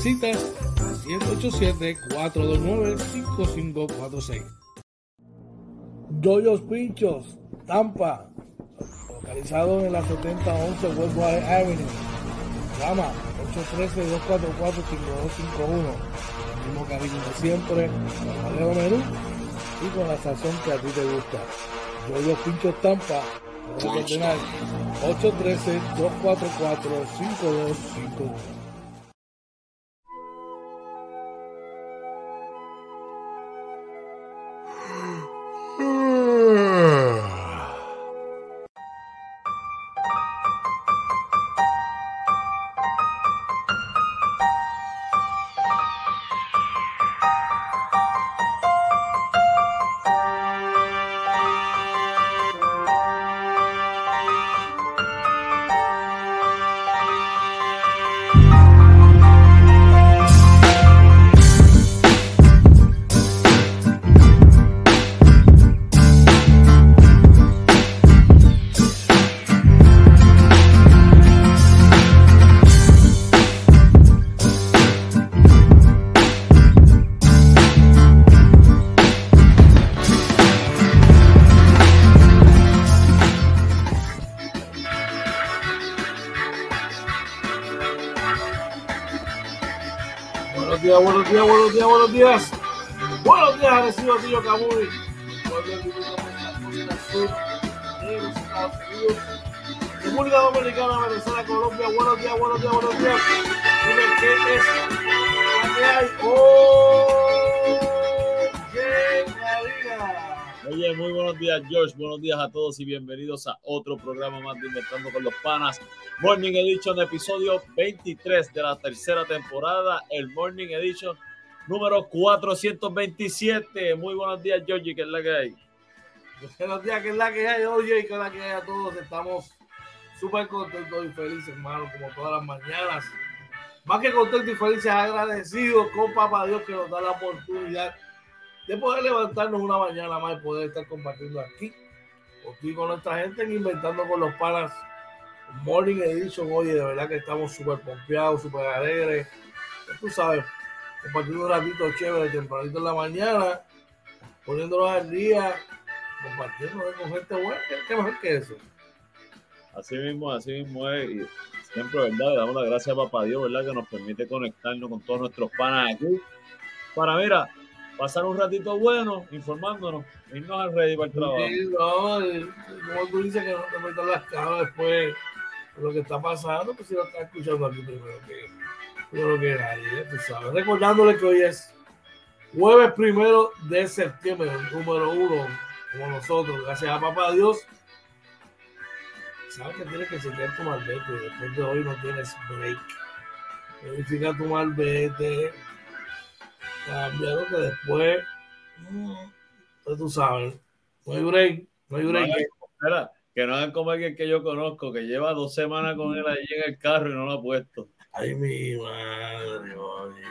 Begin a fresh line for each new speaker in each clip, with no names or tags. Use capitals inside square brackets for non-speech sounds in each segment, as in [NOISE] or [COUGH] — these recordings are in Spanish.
Citas 787-429-5546. Doyos Pinchos, Tampa, localizado en la 7011 Westwater Avenue. Llama 813-244-5251. El mismo cariño de siempre, con el menú y con la sazón que a ti te gusta. Doyos Pinchos Tampa, 813-244-5251. Tío Camuy. República Dominicana, Venezuela, Colombia. Buenos días, buenos días, buenos días. Es hay.
Oye, muy buenos días, George. Buenos días a todos y bienvenidos a otro programa más de Inventando con los Panas. Morning Edition, episodio 23 de la tercera temporada, el Morning Edition número 427. Muy buenos días, Georgie, ¿qué es la que hay?
Buenos días, ¿qué es la que hay, oye, ¿qué es la que hay a todos? Estamos súper contentos y felices, hermano, como todas las mañanas. Más que contentos y felices, agradecidos con Papá Dios que nos da la oportunidad de poder levantarnos una mañana más y poder estar compartiendo aquí, aquí con nuestra gente en Inventando con los Panas Morning Edition. Oye, de verdad que estamos súper pompeados, súper alegres. Tú sabes, compartiendo un ratito chévere tempranito en la mañana, poniéndonos al día, compartiendo con gente buena. ¿Qué mejor que eso?
Así mismo, así mismo es. Y siempre, ¿verdad? Le damos las gracias a Papá Dios, ¿verdad? Que nos permite conectarnos con todos nuestros panas aquí. Para, mira, pasar un ratito bueno, informándonos, irnos al ready para el trabajo. Sí,
no, como tú dices que no te metas las caras después lo que está pasando, pues si lo está escuchando aquí primero que yo que nadie, tú sabes. Recordándole que hoy es jueves primero de septiembre, número uno, como nosotros, gracias a papá Dios. Sabes que tienes que chequear tu malvete, después de hoy no tienes break. Verifica tu malvete, cambiado que después, pues tú sabes, no hay break, no hay break.
Espera, que no hagan como alguien que yo conozco, que lleva dos semanas con él ahí en el carro y no lo ha puesto.
Ay, mi madre, oye.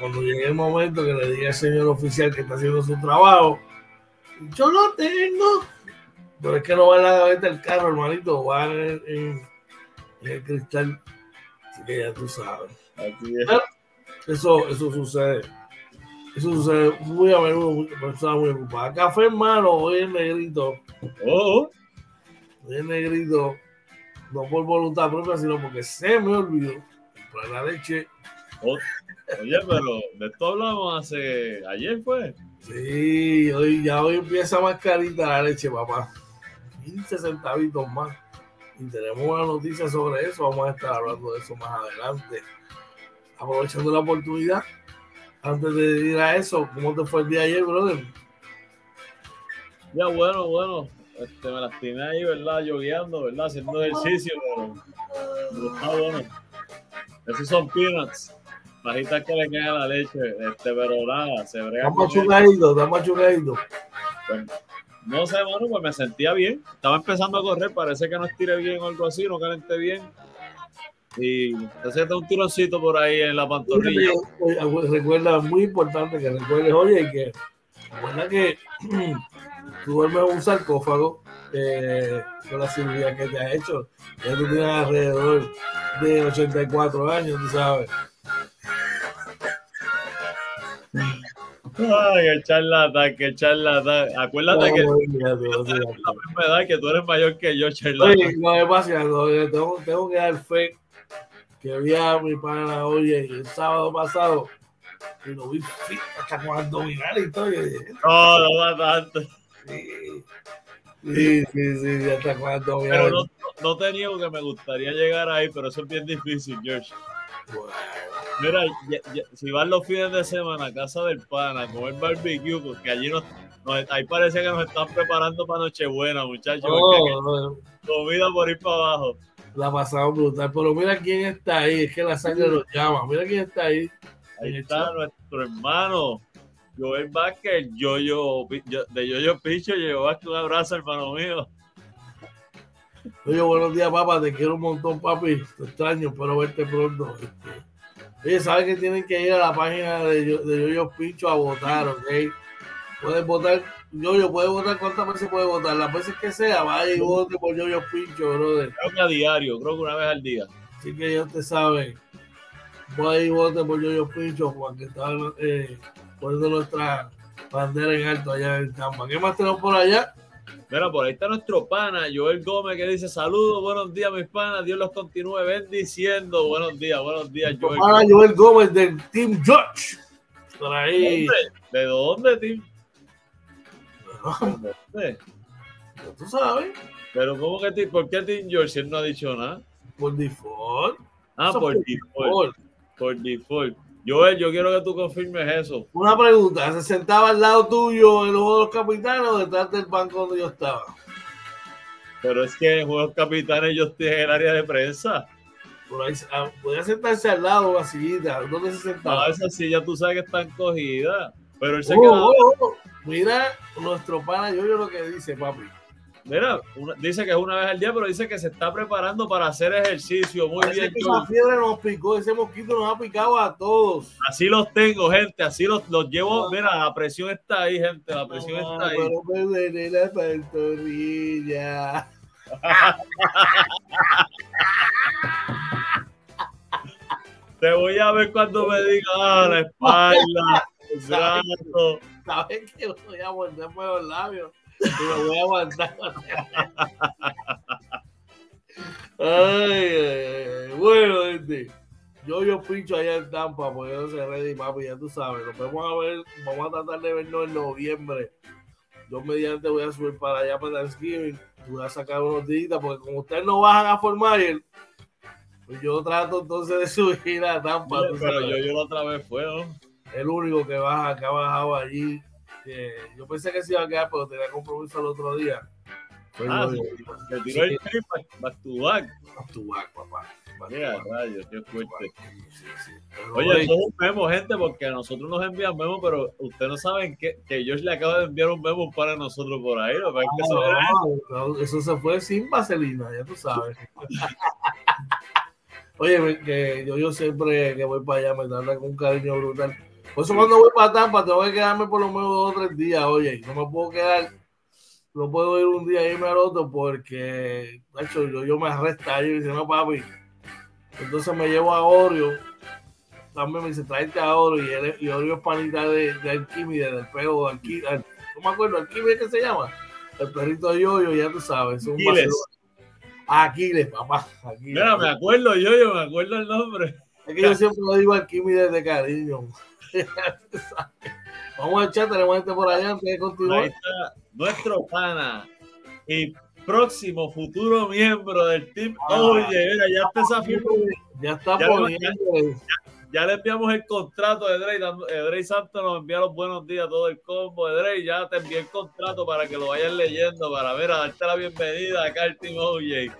Cuando llegue el momento que le diga al señor oficial que está haciendo su trabajo, yo lo tengo. Pero es que no va en la gaveta del carro, hermanito, va en, en- en el cristal. Así que ya tú sabes.
Así es.
Eso, eso sucede. Eso sucede muy a menudo, muy- personas muy ocupadas. Café, hermano, hoy es negrito.
Oh,
Hoy es negrito. No por voluntad propia, sino porque se me olvidó comprar la leche.
oh. Oye, pero de esto hablamos hace. Ayer fue.
Sí, hoy, ya hoy empieza más carita la leche, papá. 15 centavitos más. Y tenemos una noticia sobre eso. Vamos a estar hablando de eso más adelante. Aprovechando la oportunidad. Antes de ir a eso, ¿cómo te fue el día ayer, brother?
Ya, bueno, bueno. Este, me lastimé ahí, ¿verdad? Yogueando, ¿verdad? Haciendo ejercicio, pero, pero está bueno. Esos son peanuts. Bajitas que le queda la leche. Este, pero nada, se brega. Ello.
machucadito, está machucadito.
Pues, no sé, mano, pues me sentía bien. Estaba empezando a correr, parece que no estiré bien o algo así, no calenté bien. Y entonces da un tironcito por ahí en la pantorrilla.
Oye, Recuerda, muy importante que recuerdes, oye, y que recuerda que [CLEARS THROAT] tú duermes en un sarcófago eh, con la cirugía que te has hecho. Ya tú tienes alrededor de 84 años, tú sabes.
Ay, qué charlatán, charlatán. Acuérdate que es la misma edad que tú eres mayor que yo, charlatán.
Oye, no no, yo tengo, tengo que dar fe que vi a mi pana, oye, el sábado pasado y lo vi hasta con abdominales y todo.
No, no va tanto.
Sí, sí, sí, sí, ya está con abdominales.
Pero no, no te niego que me gustaría llegar ahí, pero eso es bien difícil, George. Mira, ya- ya- si vas los fines de semana a casa del pana a comer barbecue, porque allí nos, nos- ahí parece que nos están preparando para Nochebuena, muchachos. porque
no, no,
comida por ir para abajo.
la pasamos brutal. Pero mira quién está ahí, es que la sangre los llama. Mira quién está ahí.
Ahí está nuestro hermano Joel Vázquez, Yoyo, yo, de Yoyo Picho, llegó Vázquez, un abrazo, hermano mío.
Oye, buenos días, papá. Te quiero un montón, papi. Te extraño, espero verte pronto. Este, Oye, sabes que tienen que ir a la página de, Yo- de Yoyo Pincho a votar, ¿ok? Puedes votar, Yoyo, puedes votar cuántas veces puedes votar, las veces que sea, vaya y vote por Yoyo Pincho, brother.
Creo que a diario, creo que una vez al día.
Así que ya te saben. Vaya y vote por Yoyo Pincho, porque está eh, poniendo nuestra bandera en alto allá en Tampa. ¿Qué más tenemos por allá?
Mira, por ahí está nuestro pana, Joel Gómez, que dice saludos, buenos días, mis panas, Dios los continúe bendiciendo. Buenos días, buenos días, Joel.
Para Joel Gómez del Team George. Por ahí.
¿Dónde? ¿De dónde, Tim? ¿Dónde?
Tú sabes,
Pero ¿cómo que Tim? ¿Por qué Tim George si él no ha dicho nada?
por default.
Ah, por
por
default.
default.
Por default. Joel, yo quiero que tú confirmes eso.
Una pregunta, ¿se sentaba al lado tuyo en los juego de los capitanes o detrás del banco donde yo estaba?
Pero es que en Juegos Capitanes yo estoy en el área de prensa.
Por ahí, ah, podía sentarse al lado, una sillita. ¿Dónde se sentaba?
A veces sí, ya tú sabes que están cogidas. Pero él se
Oh, oh, oh. Mira nuestro pana, yo, yo lo que dice, papi.
Mira, una- dice que es una vez al día, pero dice que se está preparando para hacer ejercicio. Muy
Parece
bien,
que esa fiebre nos picó, ese mosquito nos ha picado a todos.
Así los tengo, gente. Así los, los llevo. Mira, la presión está ahí, gente. La presión está ahí.
pero me duele la pantorrilla.
Te voy a ver cuando me diga ah, la espalda, el brazo.
¿Sabes que voy a morder por los labios? Y me voy a aguantar. [LAUGHS] ay. Bueno, gente. Yo, yo pincho allá en Tampa, porque yo soy ready, papi, ya tú sabes. Nos vamos a ver, vamos a tratar de vernos en noviembre. Yo mediante voy a subir para allá para Thanksgiving. Voy a sacar unos días, porque como ustedes no bajan a formar, pues yo trato entonces de [LAUGHS] subir a Tampa.
Pero
sabes
yo, yo la otra vez fue, ¿no?
el único que baja, que ha bajado allí. Yo pensé que se iba a quedar, pero tenía compromiso el otro día.
Ah, se tiró el trip back to back.
Back to back, papá.
Mira, rayos, qué fuerte. Oye, eso es un memo, gente, porque a nosotros nos envían memo, pero ustedes no saben que, que George le acaba de enviar un memo para nosotros por ahí. ¿no?
Ah, eso, se fue sin vaselina, ya tú sabes. [LAUGHS] Oye, que yo, yo siempre que voy para allá me trata con un cariño brutal. Por eso cuando voy para Tampa tengo que quedarme por lo menos dos o tres días, oye, no me puedo quedar no puedo ir un día y irme al otro porque, hecho, yo, yo me arresta y dice, no, papi. Entonces me llevo a Oreo. También me dice, tráete a Oreo. Y, él, y Oreo es panita de, de del pego de. No me acuerdo, Alquimide, ¿qué se llama? El perrito de Yoyo, ya tú sabes. Es un
Aquiles.
Aquiles, papá. Aquiles.
Mira, me acuerdo Yoyo, me acuerdo el nombre.
Es que yo siempre lo digo Alquimide de cariño. [LAUGHS] Vamos a echar, tenemos gente por allá antes de continuar.
Ahí está nuestro pana y próximo futuro miembro del team. Ah, Oye, mira, ya está esa firma.
Ya está
ya,
poniendo.
Ya, ya, le enviamos el contrato de Drey. Drey Santos nos envía los buenos días, todo el combo Drey. Ya te envié el contrato para que lo vayan leyendo, para ver, a darte la bienvenida acá al Team OJ.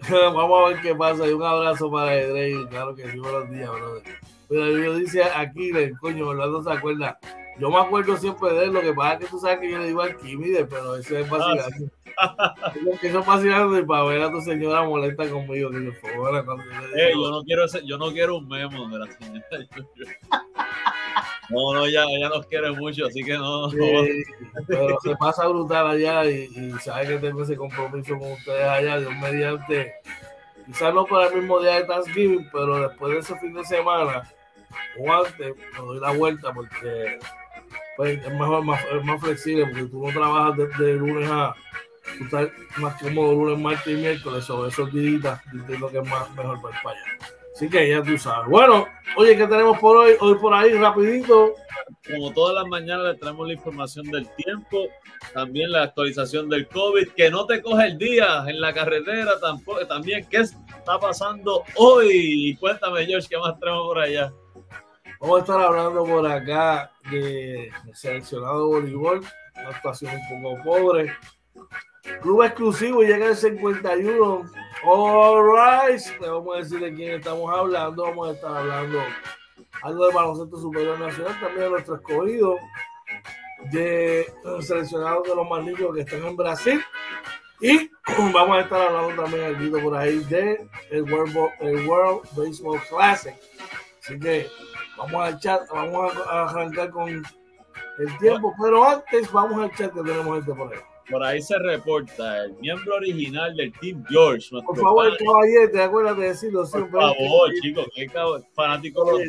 [LAUGHS]
Vamos a ver qué pasa. Y un abrazo para Drey. Claro que sí, buenos días, brother. Pero yo dice aquí, coño, Orlando se acuerda. Yo me acuerdo siempre de él, lo que pasa es que tú sabes que yo le digo Alquimide, pero ese es vacilando. eso es vacilando [LAUGHS] y para ver a tu señora molesta conmigo, que yo, favor, cuando yo,
le digo, yo no quiero ese, yo no quiero un memo de la señora. No, no, ya, ella nos quiere mucho, así que no.
Sí, pero se pasa brutal allá y, y sabe que tengo ese compromiso con ustedes allá, Dios mediante. Quizás no para el mismo día de Thanksgiving, pero después de ese fin de semana o antes, me doy la vuelta porque pues, es mejor, más, es más flexible, porque tú no trabajas desde de lunes a. Tú estás más cómodo lunes, martes y miércoles, sobre esos días, entiendo que es más, mejor para España. Así que ya tú sabes. Bueno, oye, ¿qué tenemos por hoy? Hoy por ahí, rapidito.
Como todas las mañanas le traemos la información del tiempo, también la actualización del COVID, que no te coge el día en la carretera tampoco, también qué está pasando hoy. Cuéntame, George, ¿qué más tenemos por allá?
Vamos a estar hablando por acá de, seleccionado voleibol, una actuación un poco pobre. Club exclusivo llega el 51. All right. Le vamos a decir de quién estamos hablando. Vamos a estar hablando algo de baloncesto superior nacional, también de nuestro escogido, de seleccionados de los limpios que están en Brasil. Y [CLEARS THROAT] vamos a estar hablando también algo por ahí de el World, el World Baseball Classic. Así que vamos a echar, vamos a arrancar con el tiempo, pero antes vamos a echar que tenemos este por ahí.
Por ahí se reporta el miembro original del Team George.
Por favor, caballete, acuérdate de decirlo siempre.
Por favor, chicos, qué fanático los.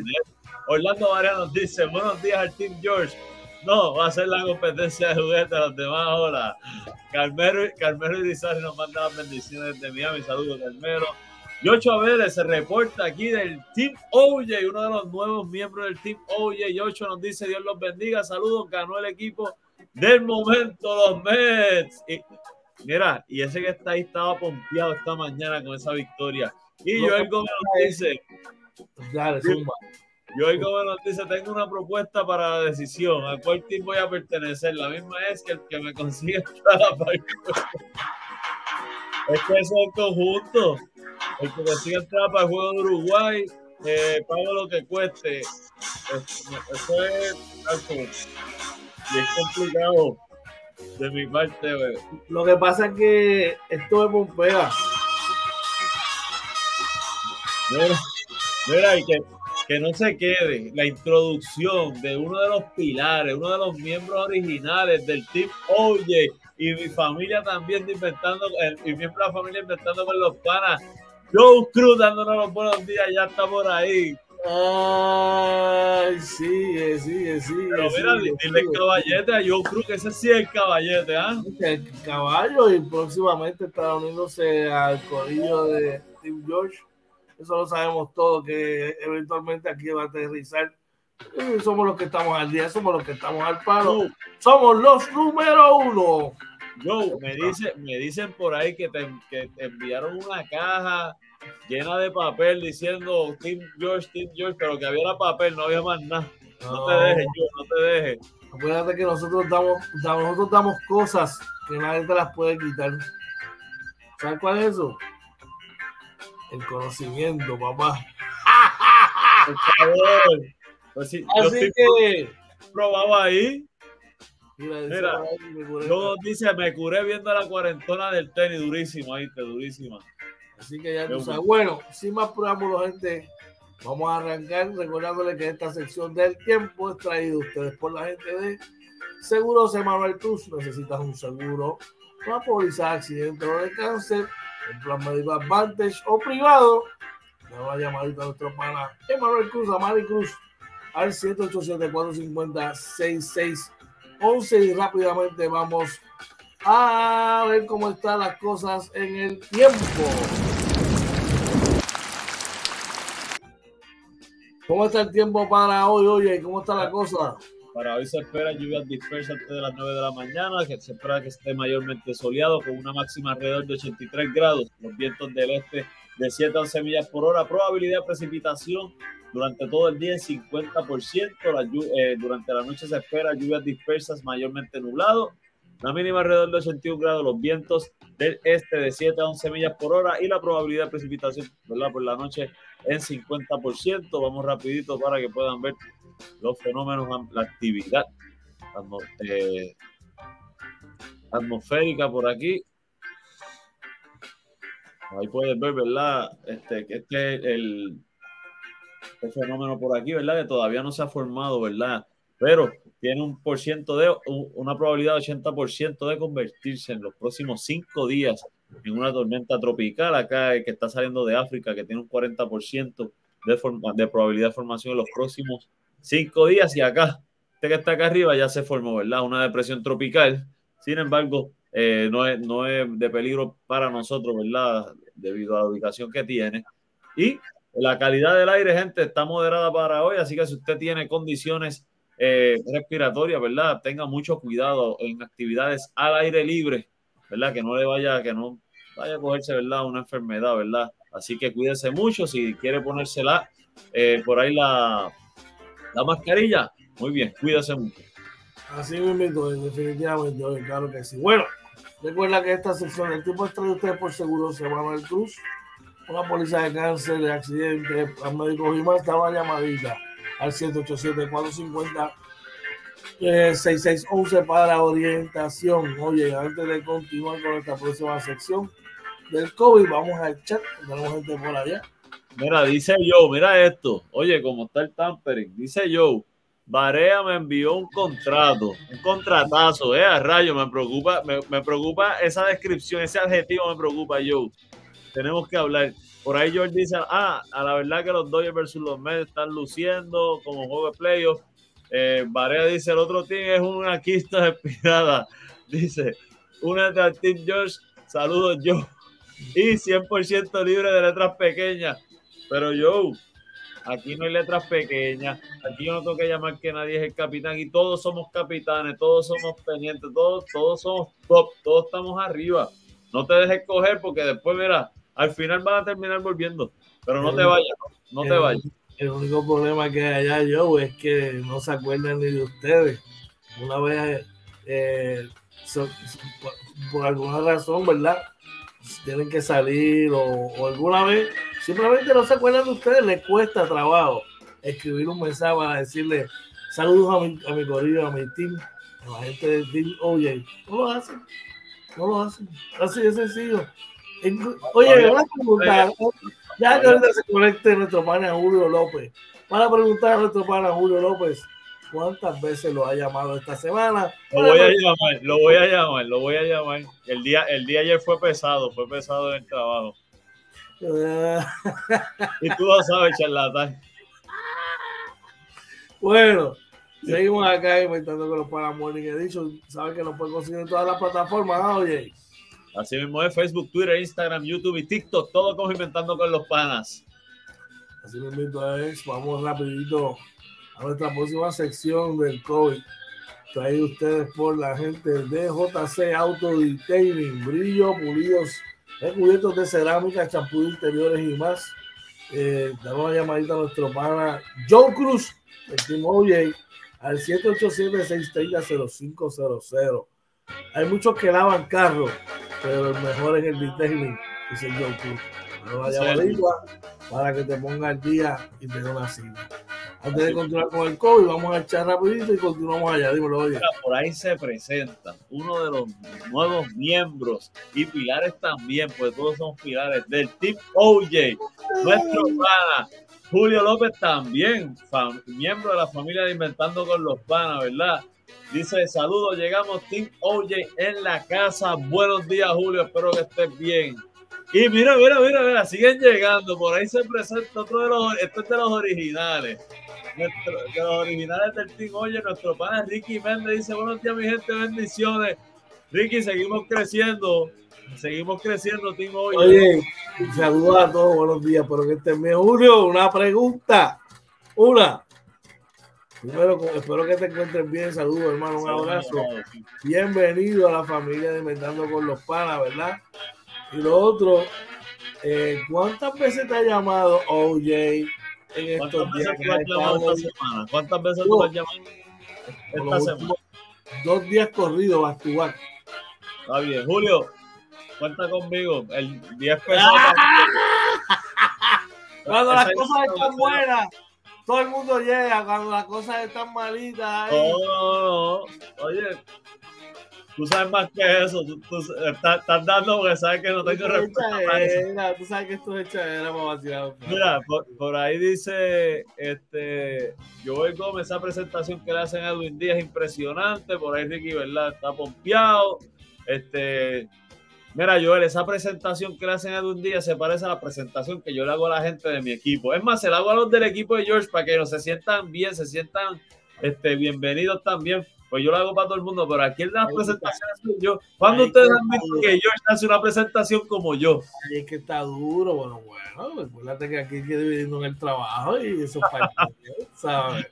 Orlando Varela nos dice, buenos días al Team George. No, va a ser la competencia de juguetes a los demás ahora. Carmelo, Carmelo Irizarry nos manda las bendiciones de Miami. Saludos, Carmelo. Yocho Vélez se reporta aquí del Team OJ, uno de los nuevos miembros del Team OJ. Yocho nos dice, Dios los bendiga. Saludos, ganó el equipo del momento, los Mets. Y, mira, y ese que está ahí estaba pompeado esta mañana con esa victoria. Y no, Joel Gómez nos dice,
Dale, zumba.
Joel Gómez nos dice, tengo una propuesta para la decisión. ¿A cuál team voy a pertenecer? La misma es que el que me consigue [LAUGHS] entrar Es que eso es conjunto. El que consiga entrar para el juego de Uruguay, eh, pago lo que cueste. Eso es algo. Y es complicado de mi parte. Wey.
Lo que pasa es que esto es Pompea.
Mira, mira, y que, que no se quede la introducción de uno de los pilares, uno de los miembros originales del Team Oye y mi familia también inventando, y miembro de la familia inventando con los panas. Joe Cruz dándonos los buenos días, ya está por ahí.
Ay, sigue, sigue, sigue.
Pero mira,
sigue,
dile el caballete a Joe Cruz, que ese sí es el caballete, ¿ah?
El caballo y próximamente estará uniéndose al corillo de Steve George. Eso lo sabemos todos, que eventualmente aquí va a aterrizar. Y somos los que estamos al día, somos los que estamos al palo. Somos los número uno.
Joe, me, dice, me dicen por ahí que te, que te enviaron una caja llena de papel diciendo Team George, Team George, pero que había papel, no había más nada. No, te dejes, yo, no te dejes.
Acuérdate que nosotros damos, nosotros damos cosas que nadie te las puede quitar. ¿Sabes cuál es eso? El conocimiento, papá.
Por favor. Pues sí,
Así que
probado ahí.
Mira.
Luego dice, me curé viendo la cuarentona del tenis, durísima, ahí, durísima.
Así que ya tú sabes. Bueno, sin más preámbulos, gente, vamos a arrancar recordándole que esta sección del tiempo es traída a ustedes por la gente de Seguros Emanuel Cruz. Necesitas un seguro, póliza de accidente o de cáncer, un plan médico Advantage o privado. Le va a llamadita a nuestro pana Emanuel Cruz, a Mari Cruz, al 787-450-6611 y rápidamente vamos a ver cómo están las cosas en el tiempo. ¿Cómo está el tiempo para hoy? Oye, ¿cómo está la cosa?
Para hoy se esperan lluvias dispersas antes de las 9 de la mañana, que se espera que esté mayormente soleado con una máxima alrededor de 83 grados, los vientos del este de 7 a 11 millas por hora, probabilidad de precipitación durante todo el día en 50%, la eh, durante la noche se espera lluvias dispersas mayormente nublado, la mínima alrededor de 81 grados, los vientos del este de 7 a 11 millas por hora y la probabilidad de precipitación ¿verdad? por la noche en 50%. Vamos rapidito para que puedan ver los fenómenos, la actividad eh, atmosférica por aquí. Ahí puedes ver, ¿verdad? Este, este es el, el fenómeno por aquí, ¿verdad? Que todavía no se ha formado, ¿verdad? Pero tiene un por ciento de, un- una probabilidad de 80% de convertirse en los próximos cinco días en una tormenta tropical acá que está saliendo de África, que tiene un 40% de, forma- de probabilidad de formación en los próximos cinco días. Y acá, este que está acá arriba ya se formó, ¿verdad? Una depresión tropical. Sin embargo, eh, no, es, no es de peligro para nosotros, ¿verdad? Debido a la ubicación que tiene. Y la calidad del aire, gente, está moderada para hoy, así que si usted tiene condiciones eh, respiratorias, ¿verdad? Tenga mucho cuidado en actividades al aire libre, ¿verdad? Que no le vaya, que no vaya a cogerse, ¿verdad? Una enfermedad, ¿verdad? Así que cuídese mucho, si quiere ponérsela eh, por ahí la, la mascarilla, muy bien, cuídese mucho.
Así mismo, definitivamente, claro que sí. Bueno, recuerda que esta sección del tiempo es traída a ustedes por Seguros Emanuel Cruz, una póliza de cáncer, de accidente, y más, está una llamadita al 187-450-6611 para orientación. Oye, antes de continuar con esta próxima sección del COVID, vamos al chat, tenemos gente por allá.
Mira, dice Joe, mira esto. Oye, como está el tampering, dice Joe, Barea me envió un contrato, un contratazo, eh, a rayo, me preocupa, me, me preocupa esa descripción, ese adjetivo me preocupa, Joe. Tenemos que hablar. Por ahí George dice, ah, a la verdad que los Dodgers versus los Mets están luciendo como juego de playoff. Eh, dice, el otro team es una quista espirada. [LAUGHS] Dice, únete al Team George, saludos Joe. [LAUGHS] Y 100% libre de letras pequeñas. Pero Joe, aquí no hay letras pequeñas. Aquí yo no tengo que llamar que nadie es el capitán. Y todos somos capitanes, todos somos pendientes, todos, todos somos top, todos estamos arriba. No te dejes coger porque después, mira, al final van a terminar volviendo. Pero no te vayas, no, no te vayas.
El único problema que hay allá, yo, es que no se acuerdan ni de ustedes. Una vez, eh, so- so- por, por alguna razón, ¿verdad? Tienen que salir o, o alguna vez, simplemente no se acuerdan de ustedes, les cuesta trabajo escribir un mensaje para decirle saludos a mi, a mi corillo, a mi team, a la gente del team Oye, no lo hacen, no lo hacen, así de sencillo. Oye, una pregunta, ya que ahorita se conecte nuestro pana Julio López. Para preguntar a nuestro pana Julio López cuántas veces lo ha llamado esta semana.
Lo voy a llamar, lo voy a llamar, lo voy a llamar. El día, el día ayer fue pesado, fue pesado en el trabajo. [LAUGHS] Y tú lo sabes, charlatán.
bueno, seguimos acá inventando con los panas Morning Edition. Sabes que nos pueden conseguir en todas las plataformas, ¿ah, oye.
Así mismo es Facebook, Twitter, Instagram, YouTube y TikTok, todo como con los panas.
Así invito es, vamos rapidito a nuestra próxima sección del COVID. Traído ustedes por la gente de JC Auto Detailing, brillo, pulidos, recubiertos de cerámica, champú interiores y más. Eh, damos una llamadita a nuestro pana Joe Cruz, el Team OJ, al 787-630-0500. Hay muchos que lavan carros, pero el mejor es el detailing, dice Joe Cruz. Damos una llamadita para que te ponga el día y te dé una cita. Antes de continuar con el COVID, vamos a echar rapidito y continuamos allá. Dímelo, oye.
Por ahí se presenta uno de los nuevos miembros y pilares también, pues todos son pilares del Team OJ. Nuestro pana Julio López también, miembro de la familia de Inventando con los Panas, ¿verdad? Dice, saludos, llegamos Team OJ en la casa. Buenos días, Julio, espero que estés bien. Y mira, mira, mira, mira, siguen llegando. Por ahí se presenta otro de los, este es de los originales de los originales del Team Oye, nuestro pana Ricky Méndez dice, buenos días mi gente, bendiciones. Ricky, seguimos creciendo, seguimos creciendo, Team Oye.
Oye, saludos a todos, buenos días, pero que estén bien. Julio, una pregunta, una. Primero, espero que te encuentres bien, saludos hermano, un abrazo. Bienvenido a la familia de Inventando con los Panas, ¿verdad? Y lo otro, eh, ¿cuántas veces te ha llamado OJ? en estos días.
¿Cuántas veces tú has llamado esta semana?
Dos días corridos, to back.
Está bien. Julio, cuenta conmigo. El 10 [LAUGHS] pesos.
Cuando las cosas están buenas, todo el mundo llega. Cuando las cosas están malitas.
No, no, no. Oye, Tú sabes más que eso. Tú, estás, dando porque sabes que no tengo
respuesta. Tú sabes que esto es echadera para vacilar.
Mira, por, ahí dice este Joel Gómez, esa presentación que le hacen a Edwin Díaz es impresionante. Por ahí Ricky, ¿verdad? Está pompeado. Este, mira, Joel, esa presentación que le hacen a Edwin Díaz se parece a la presentación que yo le hago a la gente de mi equipo. Es más, se la hago a los del equipo de George para que no se sientan bien, se sientan este, bienvenidos también pues yo lo hago para todo el mundo, pero aquí en las presentaciones yo. ¿Cuándo ustedes han visto que yo hace una presentación como yo?
Ahí es que está duro, bueno, bueno, recuérdate que aquí hay que dividirnos en el trabajo y eso es parte ¿sabes?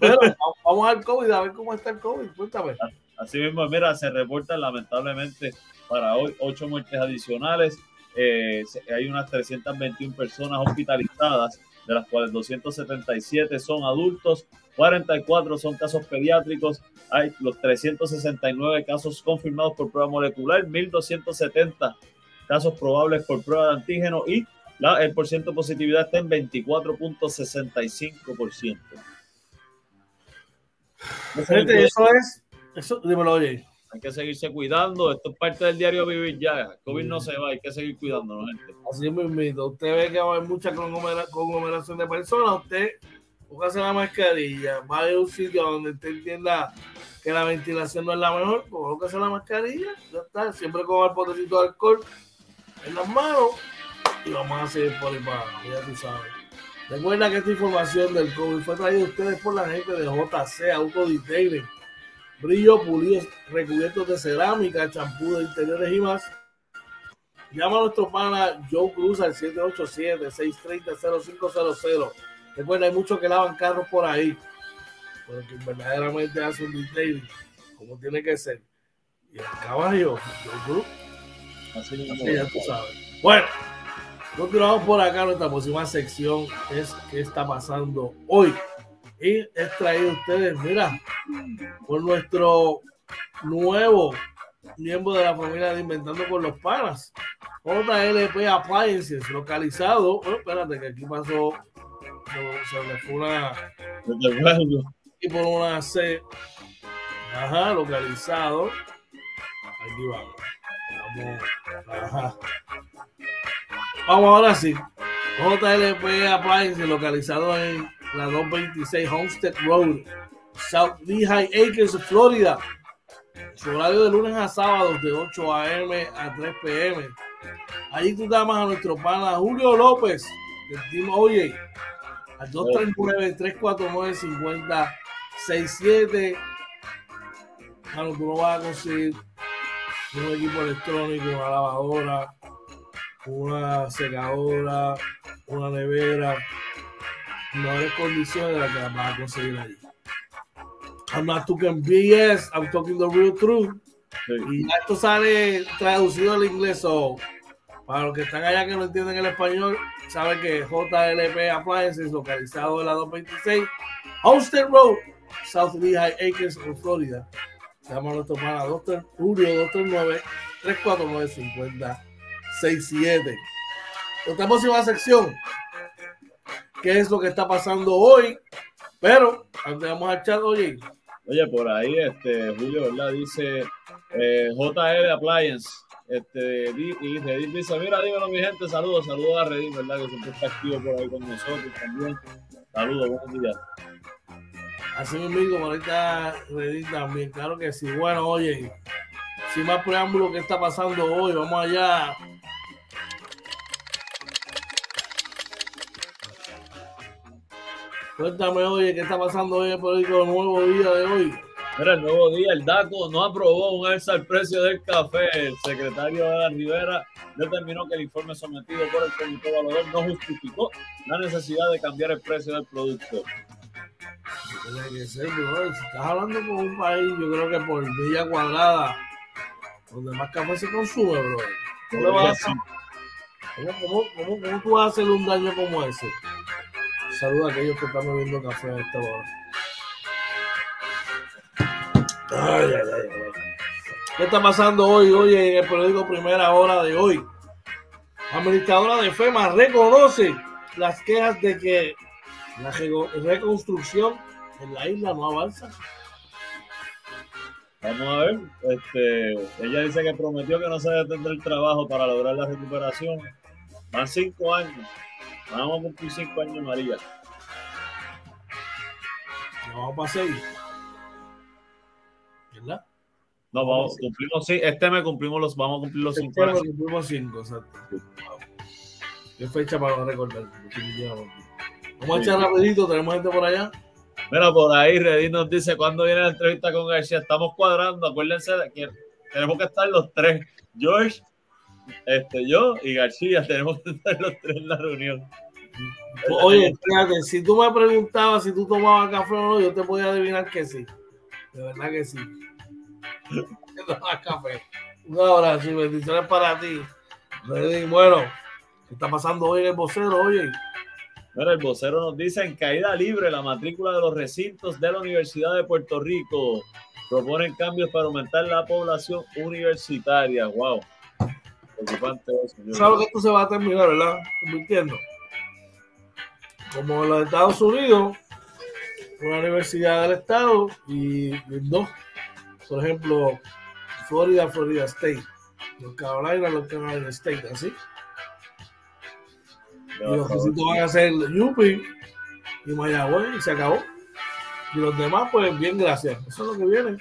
Pero vamos al COVID, a ver cómo está el COVID, cuéntame.
Así mismo, mira, se reportan lamentablemente para hoy ocho muertes adicionales. Eh, hay unas 321 personas hospitalizadas, de las cuales 277 son adultos, 44 son casos pediátricos, hay los 369 casos confirmados por prueba molecular, 1270 casos probables por prueba de antígeno y la, el porcentaje de positividad está en 24.65%.
Eso es, eso, dímelo, oye.
Hay que seguirse cuidando, esto es parte del diario vivir ya. COVID no se va, hay que seguir cuidándonos, gente.
Así mismo, usted ve que va a haber mucha conglomeración de personas, usted póngase la mascarilla, vaya a un sitio donde usted entienda que la ventilación no es la mejor, póngase la mascarilla, ya está, siempre con el potecito de alcohol en las manos y vamos a seguir por ahí para ya tú sabes. Recuerda que esta información del COVID fue traída a ustedes por la gente de JC Auto Detailing. Brillo, pulidos, recubiertos de cerámica, champú de interiores y más. Llama a nuestro pana Joe Cruz al 787-630-0500 Recuerda, hay muchos que lavan carros por ahí, pero que verdaderamente hacen un detailing como tiene que ser. Y el caballo, yo, así, ya tú sabes. Bueno, continuamos por acá. Nuestra próxima sección es qué está pasando hoy. Y he traído ustedes, mira, por nuestro nuevo miembro de la familia de Inventando con los Panas, JLP Appliances, localizado. Bueno, espérate, que aquí pasó se le fue una. Y por una C. Ajá, localizado. Aquí vamos. Vamos. Ajá. Vamos ahora sí. JLP Appliance localizado en la 226 Homestead Road, South Lehigh Acres, Florida. Su horario de lunes a sábados de 8 a.m. a 3 p.m. Allí tú llamas a nuestro pana Julio López del Team Oye al 239-349-5067. Claro, tú no vas a conseguir un equipo electrónico, una lavadora, una secadora, una nevera, mejores condiciones de las que las vas a conseguir allí. I'm not talking BS, I'm talking the real truth. Y esto sale traducido al inglés. Para los que están allá que no entienden el español, saben que JLP Appliances, localizado en la 226 Homestead Road, South Lehigh Acres, en Florida. Llama nuestro pana Julio 239 349 5067. Nuestra próxima sección, ¿qué es lo que está pasando hoy? Pero antes vamos a chat, oye.
Oye, por ahí, este, Julio, ¿verdad? Dice eh, JL Appliance. Este, y Redín dice, mira, dímelo mi gente, saludos, saludos a Redín, ¿verdad? Que siempre está activo por ahí con nosotros también. Saludos, buenos días.
Así mismo, por ahí está Redín también, claro que sí. Bueno, oye, sin más preámbulo, ¿qué está pasando hoy? Vamos allá. Cuéntame, oye, ¿qué está pasando hoy en el Nuevo Día de hoy?
Mira, el nuevo día, el DACO no aprobó un alza al precio del café. El secretario de la Rivera determinó que el informe sometido por el comité evaluador no justificó la necesidad de cambiar el precio del producto.
Tiene que ser, bro. Si estás hablando con un país, yo creo que por milla cuadrada, donde más café se consume, bro. ¿Cómo, le vas a- cómo, cómo, cómo- cómo tú vas a hacer un daño como ese? Saluda a aquellos que están bebiendo café a esta hora. Ay, ay, ay. ¿Qué está pasando hoy? Hoy en el periódico Primera Hora de hoy. Administradora de FEMA reconoce las quejas de que la reconstrucción en la isla no avanza.
Vamos a ver. Este, ella dice que prometió que no se detendrá el trabajo para lograr la recuperación. Van cinco años. Vamos a cumplir cinco años, María.
No vamos para seis. ¿Verdad?
No, vamos, cumplimos, sí, este mes cumplimos los, vamos a cumplir los cinco
Septiembre
años.
cumplimos cinco, exacto. ¿Qué fecha para no recordar? Vamos a echar rapidito, tenemos gente por allá.
Mira, por ahí Redín nos dice cuándo viene la entrevista con García. Estamos cuadrando. Acuérdense de que tenemos que estar los tres. George, este, yo y García. [LAUGHS] Tenemos que estar los tres en la reunión.
Oye, fíjate, si tú me preguntabas si tú tomabas café o no, yo te podía adivinar que sí. De verdad que sí. Café. Un abrazo y bendiciones para ti. Bueno, ¿qué está pasando hoy en el vocero? Oye,
Mira, el vocero nos dice en caída libre la matrícula de los recintos de la Universidad de Puerto Rico. Proponen cambios para aumentar la población universitaria. Wow. Preocupante
que esto se va a terminar, ¿verdad? Convirtiendo. Como los Estados Unidos, una universidad del estado y dos. Por ejemplo, Florida, Florida State. Los Carolina, los Carolina State, así. Y los recintos van a ser Yupi y Mayagüez y se acabó. Y los demás, pues bien, gracias. Eso es lo que viene.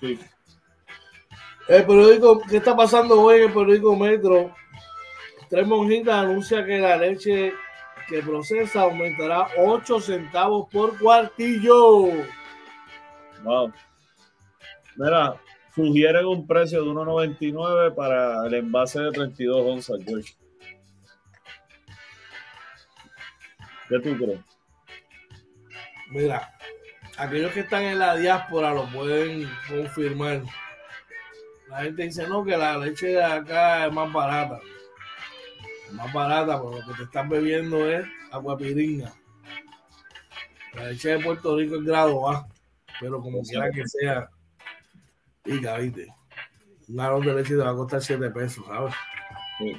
Sí.
El periódico, ¿qué está pasando hoy en el periódico Metro? Tres monjitas anuncia que la leche que procesa aumentará 8 centavos por cuartillo.
Wow. Mira, sugieren un precio de 1.99 para el envase de 32 onzas, George. ¿Qué tú crees?
Mira, aquellos que están en la diáspora lo pueden confirmar. La gente dice, no, que la leche de acá es más barata. Es más barata, pero lo que te estás bebiendo es aguapiringa. La leche de Puerto Rico es grado A, pero como quiera que sea, pica, viste. Un galón de leche te va a costar 7 pesos, ¿sabes?
Sí.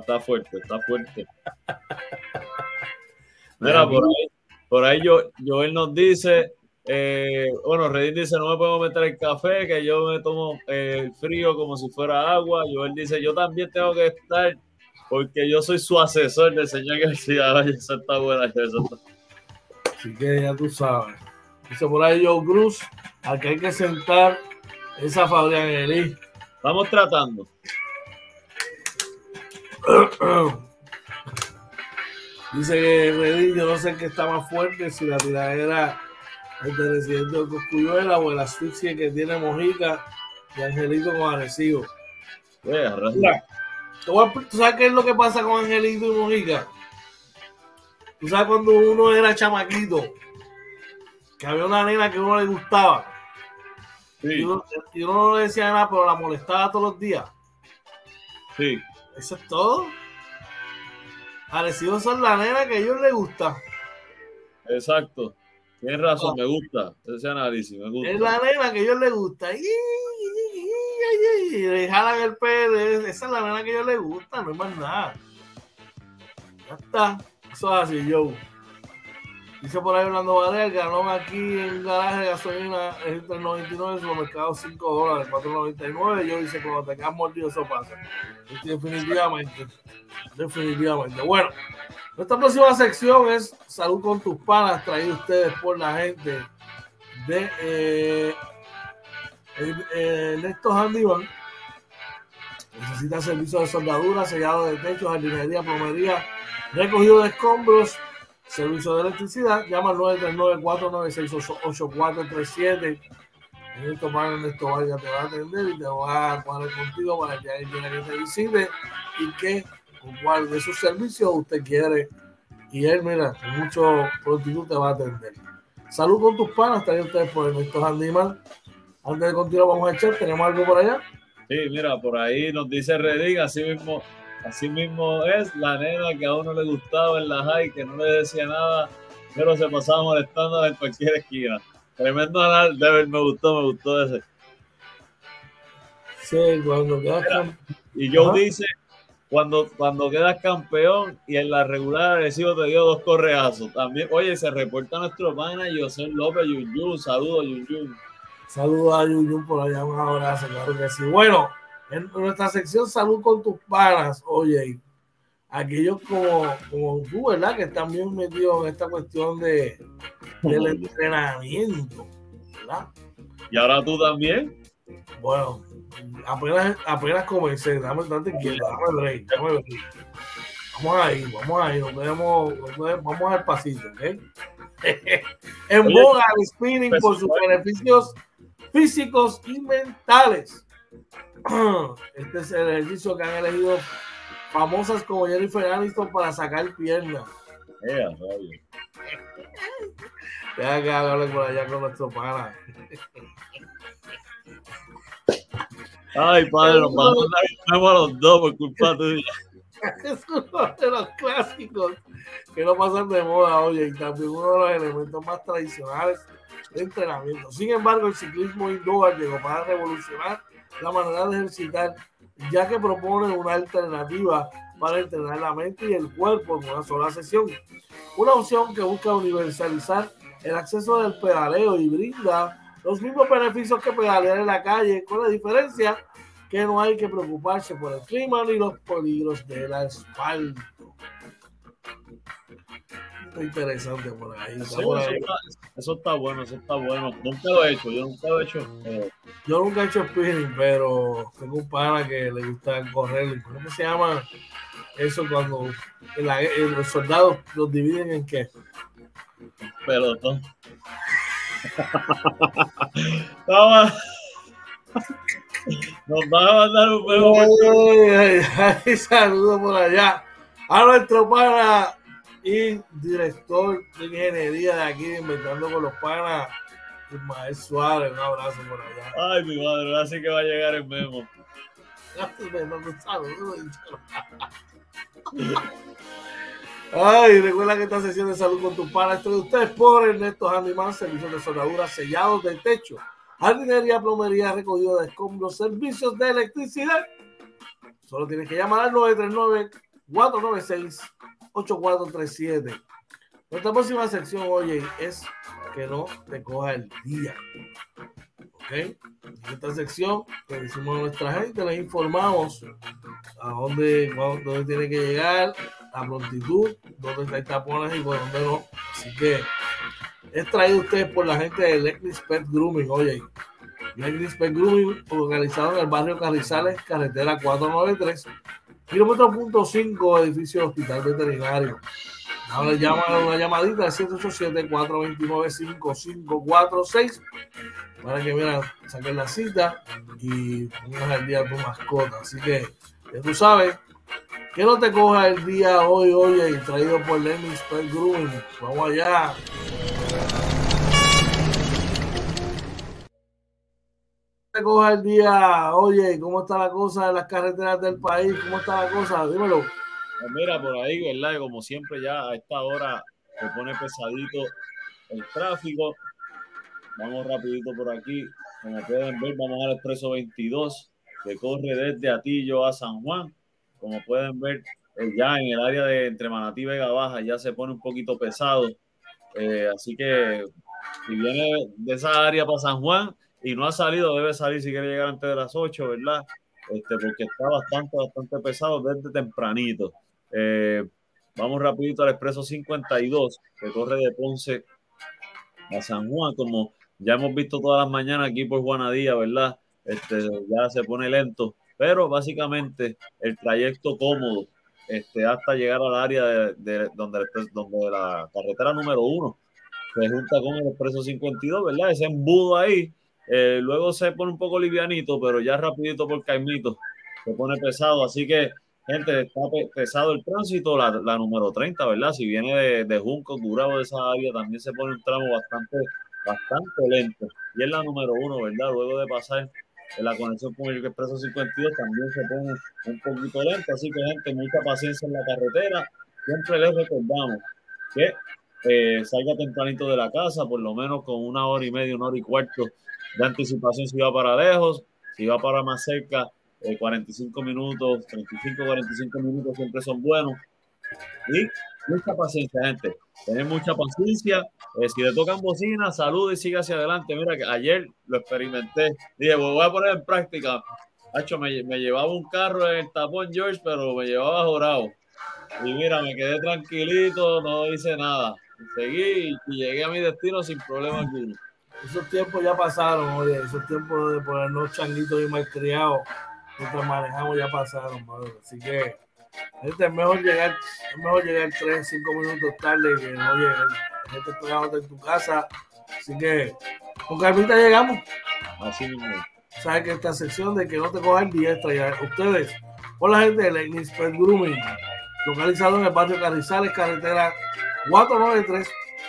Está fuerte, está fuerte. [LAUGHS] Mira, por ahí, por ahí yo, Joel nos dice, eh, bueno, Redín dice, no me puedo meter el café, que yo me tomo eh, el frío como si fuera agua. Joel dice, yo también tengo que estar, porque yo soy su asesor del señor García. Oye, eso está buena, eso está-
Así que ya tú sabes. Dice por ahí Joe Cruz, al que hay que sentar esa Fabián Elí.
Estamos tratando. [CLEARS THROAT]
Dice que Redín, yo no sé qué está más fuerte, si la tiradera residente de Coscuyuela o el asfixie que tiene Mojica y Angelito con Arecibo.
Arra-
Mira, ¿tú sabes qué es lo que pasa con Angelito y Mojica? Tú sabes cuando uno era chamaquito, que había una nena que a uno le gustaba, y
Sí,
uno, y uno no le decía nada, pero la molestaba todos los días.
Sí.
Eso es todo. Parecidos son la nena que a ellos les gusta.
Exacto. Tienes razón, me gusta ese análisis, me gusta.
Es la nena que a ellos les gusta. Y, le jalan el pelo. Esa es la nena que a ellos les gusta, no es más nada. Ya está. Eso es así, Joe. Dice por ahí Orlando Varela, ganó aquí en garaje de gasolina entre el 99 y mercado 5 dólares, 4.99. Yo dice, cuando te quedas mordido, eso pasa. Definitivamente. Definitivamente. Bueno, nuestra próxima sección es Salud con tus panas, traído ustedes por la gente de eh, Néstor Handivan. Necesita servicio de soldadura, sellado de techos, jardinería, plomería, recogido de escombros servicio de electricidad, llama al 939-496-8437. En esto en esto vaya te va a atender y te va a poner contigo para que alguien que te visite y que cuál de sus servicios usted quiere. Y él, mira, con mucho prontitud te va a atender. Salud con tus panas, también ustedes por Ernesto Animal. Antes de continuar, vamos a echar, ¿tenemos algo por allá?
Sí, mira, por ahí nos dice Reding, así mismo Así mismo es la nena que a uno le gustaba en la high, que no le decía nada, pero se pasaba molestando en cualquier esquina. Tremendo anal, Deber, me gustó, me gustó ese.
Sí, cuando.
Y Joe dice, cuando, cuando quedas campeón y en la regular recibo te dio dos correazos. También, oye, se reporta nuestro pana José López Yunyun. Saludos, Yunyun.
Saludos a Yunyun por allá, un abrazo, claro que sí. Bueno, en nuestra sección Salud con tus panas, oye, aquellos como, como tú, ¿verdad? Que están bien metidos en esta cuestión de, del [LAUGHS] entrenamiento, ¿verdad?
¿Y ahora tú también?
Bueno, apenas, apenas comencé, dame tanto quieto, dame el break, dame el break. Vamos ahí, vamos ahí, nos vemos, vamos al pasito, ¿ok? [LAUGHS] en boga el spinning pues, por sus beneficios físicos y mentales. [CLEARS THROAT] Este es el ejercicio que han elegido famosas como Jennifer Aniston para sacar piernas. Deja que hable por allá con nuestro pana. [LAUGHS]
Ay, padre, nos vamos a los dos por culpa tuya. [LAUGHS]
Es uno de los clásicos que no pasan de moda, oye, y también uno de los elementos más tradicionales de entrenamiento. Sin embargo, el ciclismo indoor llegó para revolucionar la manera de ejercitar, ya que propone una alternativa para entrenar la mente y el cuerpo en una sola sesión. Una opción que busca universalizar el acceso del pedaleo y brinda los mismos beneficios que pedalear en la calle, con la diferencia que no hay que preocuparse por el clima ni los peligros del asfalto interesante por ahí.
Eso, está, bueno, eso está bueno. Nunca lo he hecho, yo nunca lo he hecho.
Eh. Yo nunca he hecho spinning, pero tengo un pana que le gusta correr. ¿Cómo se llama eso cuando los soldados los dividen en qué?
Pelotón. Vamos. [LAUGHS] Nos van a mandar un
juego. [LAUGHS] Saludos por allá. A nuestro pana y director de ingeniería de aquí, inventando con los panas, Ismael Suárez. Un abrazo por allá.
Ay, mi madre, así que va a llegar el memo. [LAUGHS]
Ay, recuerda que esta sesión de salud con tus panas esto de ustedes por Ernesto Handyman, servicios de soldadura sellados del techo, jardinería, plomería, recogido de escombros, servicios de electricidad. Solo tienes que llamar al 939 496 8437. Nuestra próxima sección, oye, es que no te coja el día. ¿Ok? En esta sección que decimos a nuestra gente, les informamos a dónde, dónde tiene que llegar, la prontitud, dónde está tapones y por dónde no. Así que es traído ustedes por la gente de Lexnis Pet Grooming. Oye, Lexnis Pet Grooming, localizado en el barrio Carrizales, carretera 493 Kilómetro punto 5, edificio Hospital Veterinario. Ahora llama una llamadita al 787-429-5546 para que mira, saquen la cita y pongas al día a tu mascota. Así que ya tú sabes que no te coja el día hoy, hoy, traído por Lenny Spell Grooming. Vamos allá. coja el día, oye, ¿cómo está la cosa en las carreteras del país? ¿Cómo está la cosa? Dímelo.
Pues mira, por ahí, ¿verdad? Como siempre ya a esta hora se pone pesadito el tráfico. Vamos rapidito por aquí. Como pueden ver, vamos al expreso 22 que corre desde Atillo a San Juan. Como pueden ver, eh, ya en el área de entre Manatí y Vega Baja ya se pone un poquito pesado. Eh, así que si viene de esa área para San Juan y no ha salido, debe salir si quiere llegar antes de las 8, ¿verdad? Este, porque está bastante, bastante pesado desde tempranito. Eh, vamos rapidito al expreso 52, que corre de Ponce a San Juan, como ya hemos visto todas las mañanas aquí por Juanadía, ¿verdad? Este, ya se pone lento, pero básicamente el trayecto cómodo este, hasta llegar al área de, donde, donde la carretera número uno se junta con el expreso 52, ¿verdad? Ese embudo ahí, eh, luego se pone un poco livianito, pero ya rapidito por Caimito se pone pesado, así que gente, está pesado el tránsito, la, la número 30, ¿verdad? Si viene de, de Junco, Curado de esa área, también se pone un tramo bastante, bastante lento. Y es la número uno, ¿verdad? Luego de pasar la conexión con el Expreso 52 también se pone un poquito lento, así que gente, mucha paciencia en la carretera. Siempre les recordamos que eh, salga tempranito de la casa, por lo menos con una hora y media, una hora y cuarto de anticipación si va para lejos, si va para más cerca, 45 eh, minutos, 35, 45 minutos siempre son buenos. Y mucha paciencia, gente. Tener mucha paciencia. Eh, si le tocan bocina, salude y siga hacia adelante. Mira que ayer lo experimenté. Dije, pues voy a poner en práctica. Hacho, me, me, llevaba un carro en el tapón George, pero me llevaba jorado. Y mira, me quedé tranquilito, no hice nada. Seguí y llegué a mi destino sin problema alguno.
Esos tiempos ya pasaron, oye, esos tiempos de ponernos changuitos y malcriados mientras manejamos ya pasaron, madre. Así que es mejor llegar, es mejor llegar 3, 5 minutos tarde que no llegar. Gente esperándote en tu casa. Así que con Carmita llegamos.
Así mismo.
Sabes que esta sección de que no te cojan diestra, ya ustedes, por la gente de Pet Grooming, localizado en el barrio Carrizales, carretera 493,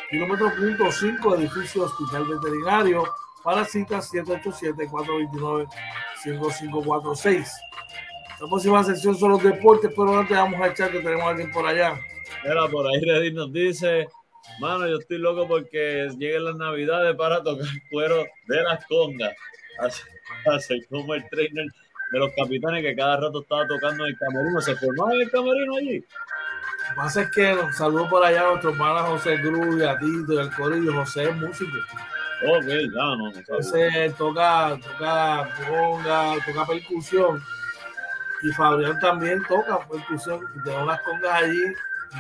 kilómetro punto 5, edificio Hospital Veterinario, para citas 787-429-5546. La próxima sección son los deportes, pero antes vamos a echar que tenemos a alguien por allá.
Mira, por ahí Reddy nos dice, mano, yo estoy loco porque lleguen las navidades para tocar cuero de las congas. Así, así como el trainer de los capitanes que cada rato estaba tocando en el camerino. ¿Se formaba en el camerino allí?
Lo que pasa es que saludo por allá a nuestro hermano José Cruz, a Tito y al Corillo. José es músico.
Ok, ya no. no
José toca, toca conga, toca percusión y Fabián también toca percusión tengo unas congas allí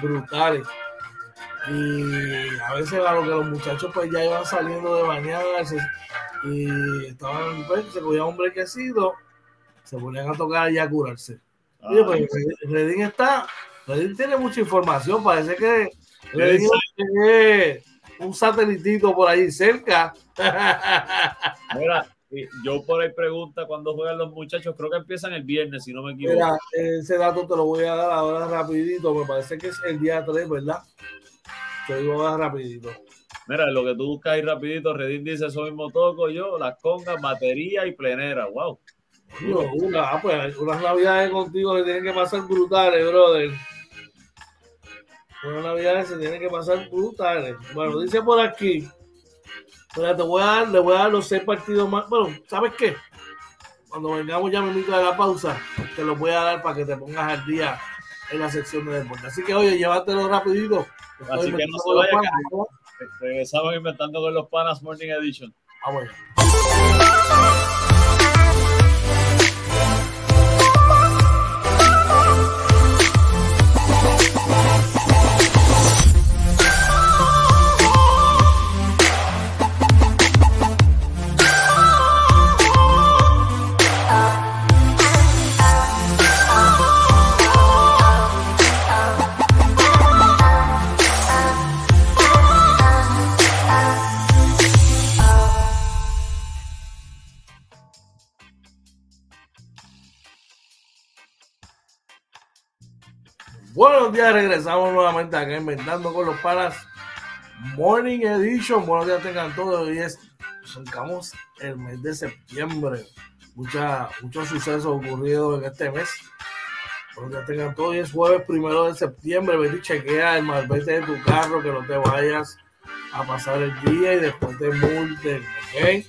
brutales. Y a veces a lo que los muchachos pues ya iban saliendo de bañarse y estaban, pues, se cogían un brequecito, se ponían a tocar y a curarse. Ah, y pues, Redín está, Redín tiene mucha información, parece que Redín tiene un satelitito por ahí cerca. [LAUGHS]
Mira, yo por ahí pregunta cuándo juegan los muchachos, creo que empiezan el viernes, si no me equivoco.
Mira, ese dato te lo voy a dar ahora rapidito, me parece que es el día 3, ¿verdad? Te digo ahora rapidito.
Mira, lo que tú buscas ahí rapidito, Redín dice, eso mismo toco yo, las congas, batería y plenera, wow.
una, ah, pues, unas navidades contigo que tienen que pasar brutales, brother. Unas navidades se tienen que pasar brutales. Bueno, dice por aquí, te voy a dar, le voy a dar los seis partidos más. Bueno, ¿sabes qué? Cuando vengamos ya me de la pausa, te los voy a dar para que te pongas al día en la sección de deporte. Así que, oye, llévatelo rapidito.
Así que no se vaya Regresamos inventando con los panas Morning Edition.
Ah, bueno. Buenos días, regresamos nuevamente acá inventando con los panas Morning Edition. Buenos días tengan todos. Hoy es arrancamos el mes de septiembre. Mucha, muchos sucesos ocurridos en este mes. Donde tengan todo y es jueves primero de septiembre. Vete y chequea el malvete de tu carro, que no te vayas a pasar el día y después te multen, ¿ok?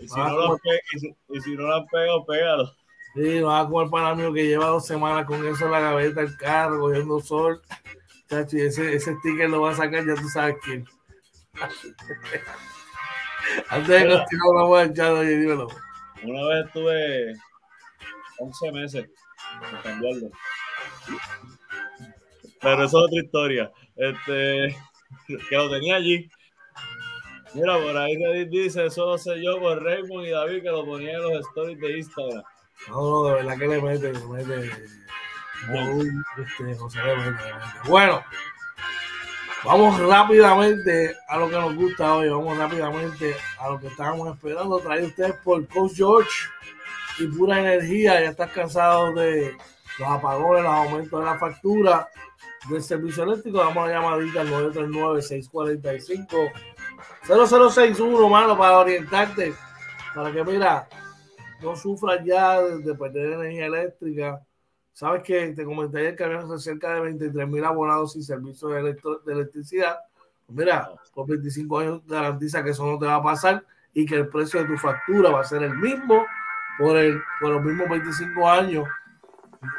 Y si, no lo, pe y si, y si no lo pegado, pégalo.
Sí, no vas a comer para mí que lleva dos semanas con eso en la gaveta del carro, cogiendo sol. Chacho, y ese, ese sticker lo va a sacar, ya tú sabes quién. [LAUGHS] Antes de continuar, vamos a echar, oye, dímelo.
Una vez estuve 11 meses en cambiarlo. Pero eso es otra historia. Este, que lo tenía allí. Mira, por ahí dice, eso lo sé yo por Raymond y David que lo ponía en los stories de Instagram.
No, no, de verdad que le mete, le mete. Muy, este, José le mete, le mete. Bueno, vamos rápidamente a lo que nos gusta hoy. Vamos rápidamente a lo que estábamos esperando. Trae ustedes por Coach George y pura energía. Ya estás cansado de los apagones, los aumentos de la factura del servicio eléctrico. Damos la llamadita al 939-645-0061, mano, para orientarte. Para que, mira, no sufras ya de, de, perder energía eléctrica. Sabes que te comenté ayer que había cerca de 23 mil abonados sin servicio de, electro, de, electricidad. Pues mira, por 25 años garantiza que eso no te va a pasar y que el precio de tu factura va a ser el mismo por, el, por los mismos 25 años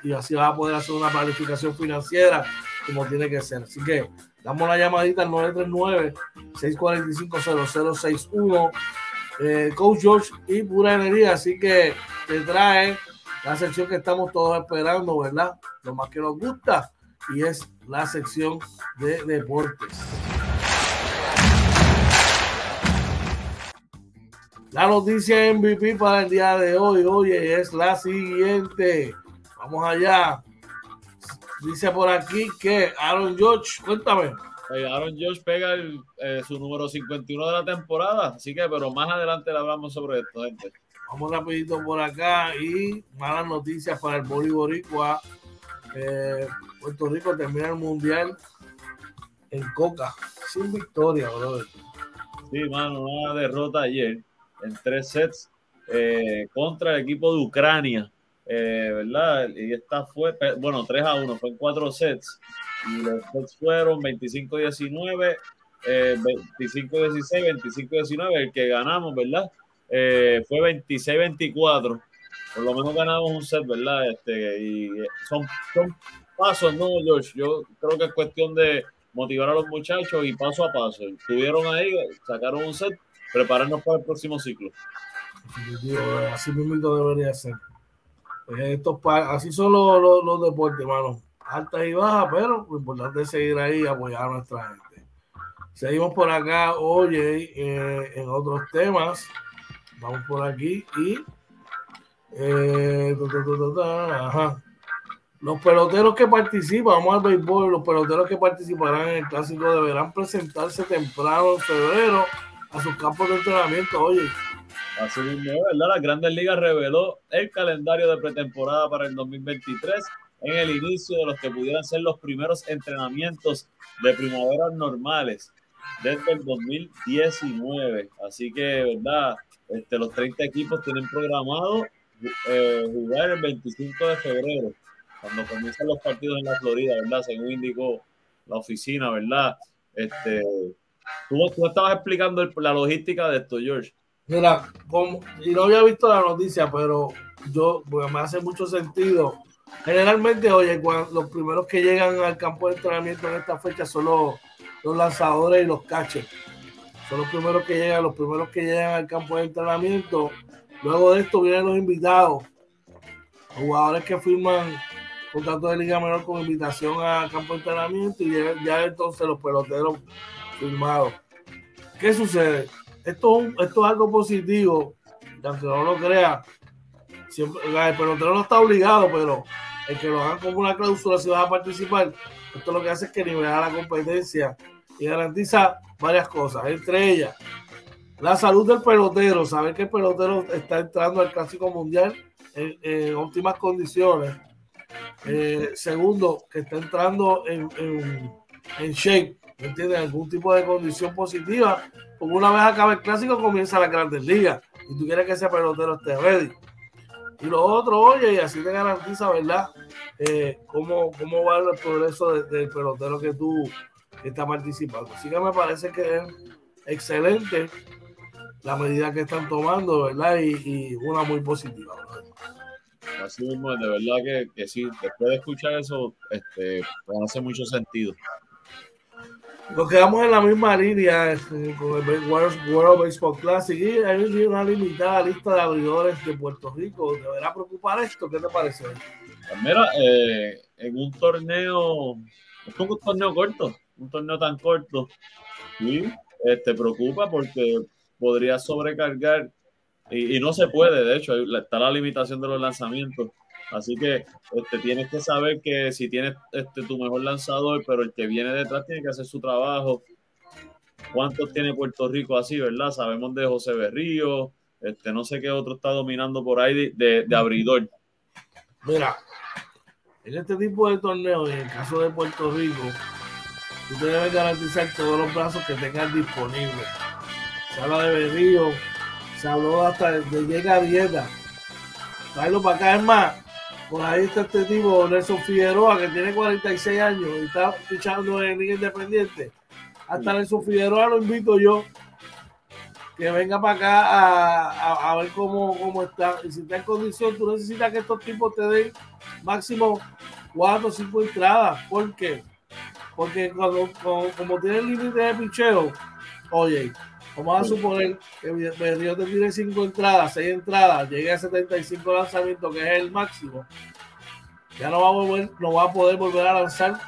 y así vas a poder hacer una planificación financiera como tiene que ser. Así que damos la llamadita al 939-645-0061 eh, Coach George y Pura Energía. Así que te trae la sección que estamos todos esperando, ¿verdad? Lo más que nos gusta y es la sección de deportes. La noticia MVP para el día de hoy, oye, es la siguiente. Vamos allá. Dice por aquí que Aaron George, cuéntame.
Aaron George pega el, eh, su número 51 de la temporada, así que, pero más adelante le hablamos sobre esto, gente.
Vamos rapidito por acá y malas noticias para el Boliboricua. Eh, Puerto Rico termina el Mundial en Coca, sin victoria, brother.
Sí, mano, una derrota ayer en tres sets eh, contra el equipo de Ucrania, eh, ¿verdad? Y esta fue, bueno, 3 a 1, fue en cuatro sets y los sets fueron 25-19, eh, 25-16, 25-19, el que ganamos, ¿verdad? Eh, fue 26-24, por lo menos ganamos un set, ¿verdad? Este, y son, son pasos, ¿no, George? Yo creo que es cuestión de motivar a los muchachos y paso a paso. Estuvieron ahí, sacaron un set, prepararnos para el próximo ciclo.
Así mismo debería ser. Estos, así son los, los, los deportes, hermano altas y bajas, pero lo importante es seguir ahí y apoyar a nuestra gente. Seguimos por acá, oye, eh, en otros temas. Vamos por aquí y. Eh, ajá. Los peloteros que participan, vamos al béisbol, los peloteros que participarán en el clásico deberán presentarse temprano en febrero a sus campos de entrenamiento. Oye,
Así mismo, ¿verdad? Las Grandes Ligas reveló el calendario de pretemporada para el 2023 en el inicio de los que pudieran ser los primeros entrenamientos de primaveras normales desde el 2019. Así que, ¿verdad? Este, los 30 equipos tienen programado eh, jugar el 25 de febrero, cuando comienzan los partidos en la Florida, ¿verdad? Según indicó la oficina, ¿verdad? Este, tú, tú estabas explicando el, la logística de esto, George.
Mira, como, y no había visto la noticia, pero yo, pues me hace mucho sentido Generalmente, oye, los primeros que llegan al campo de entrenamiento en esta fecha son los, los lanzadores y los catchers. Son los primeros que llegan, los primeros que llegan al campo de entrenamiento. Luego de esto vienen los invitados, jugadores que firman contrato de liga menor con invitación al campo de entrenamiento y ya, ya entonces los peloteros firmados. ¿Qué sucede? Esto, esto es algo positivo, aunque no lo crea, siempre, el pelotero no está obligado, pero el que lo hagan como una cláusula si vas a participar, esto lo que hace es que nivela la competencia y garantiza varias cosas, entre ellas la salud del pelotero, saber que el pelotero está entrando al clásico mundial en, óptimas condiciones. Eh, segundo, que está entrando en, en, en, shape, ¿me entiendes? Algún tipo de condición positiva, porque una vez acabe el clásico comienza la Grandes Ligas y tú quieres que ese pelotero esté ready. Y lo otro, oye, y así te garantiza, ¿verdad? Eh, cómo, cómo va el progreso del pelotero que tú estás participando. Así que me parece que es excelente la medida que están tomando, ¿verdad? Y, una muy positiva.
Así mismo, de verdad que, que sí, después de escuchar eso, este, pues hace mucho sentido.
Nos quedamos en la misma línea este, con el World, Baseball Classic y hay una limitada lista de abridores de Puerto Rico. ¿Deberá preocupar esto? ¿Qué te parece?
Pues mira, eh, en un torneo, es un torneo corto, un torneo tan corto, sí, te preocupa porque podría sobrecargar y, no se puede, de hecho, está la limitación de los lanzamientos. Así que este, tienes que saber que si tienes este, tu mejor lanzador, pero el que viene detrás tiene que hacer su trabajo. ¿Cuántos tiene Puerto Rico así, verdad? Sabemos de José Berrío, este, no sé qué otro está dominando por ahí de, de, abridor.
Mira, en este tipo de torneos, en el caso de Puerto Rico, tú debes garantizar todos los brazos que tengas disponibles. Se habla de Berrío, se habló hasta de llega dieta. Traerlo para acá, es más, por ahí está este tipo, Nelson Figueroa, que tiene 46 años y está fichando en Liga Independiente. Hasta Nelson Figueroa lo invito yo que venga para acá a, ver cómo, cómo está. Y si está en condición, tú necesitas que estos tipos te den máximo 4 o 5 entradas. ¿Por qué? Porque cuando, como, tiene límite de picheo, oye, vamos a suponer que Berrío te tiene 5 entradas, 6 entradas, llegue a 75 lanzamientos, que es el máximo. Ya no va a, volver, no va a poder volver a lanzar,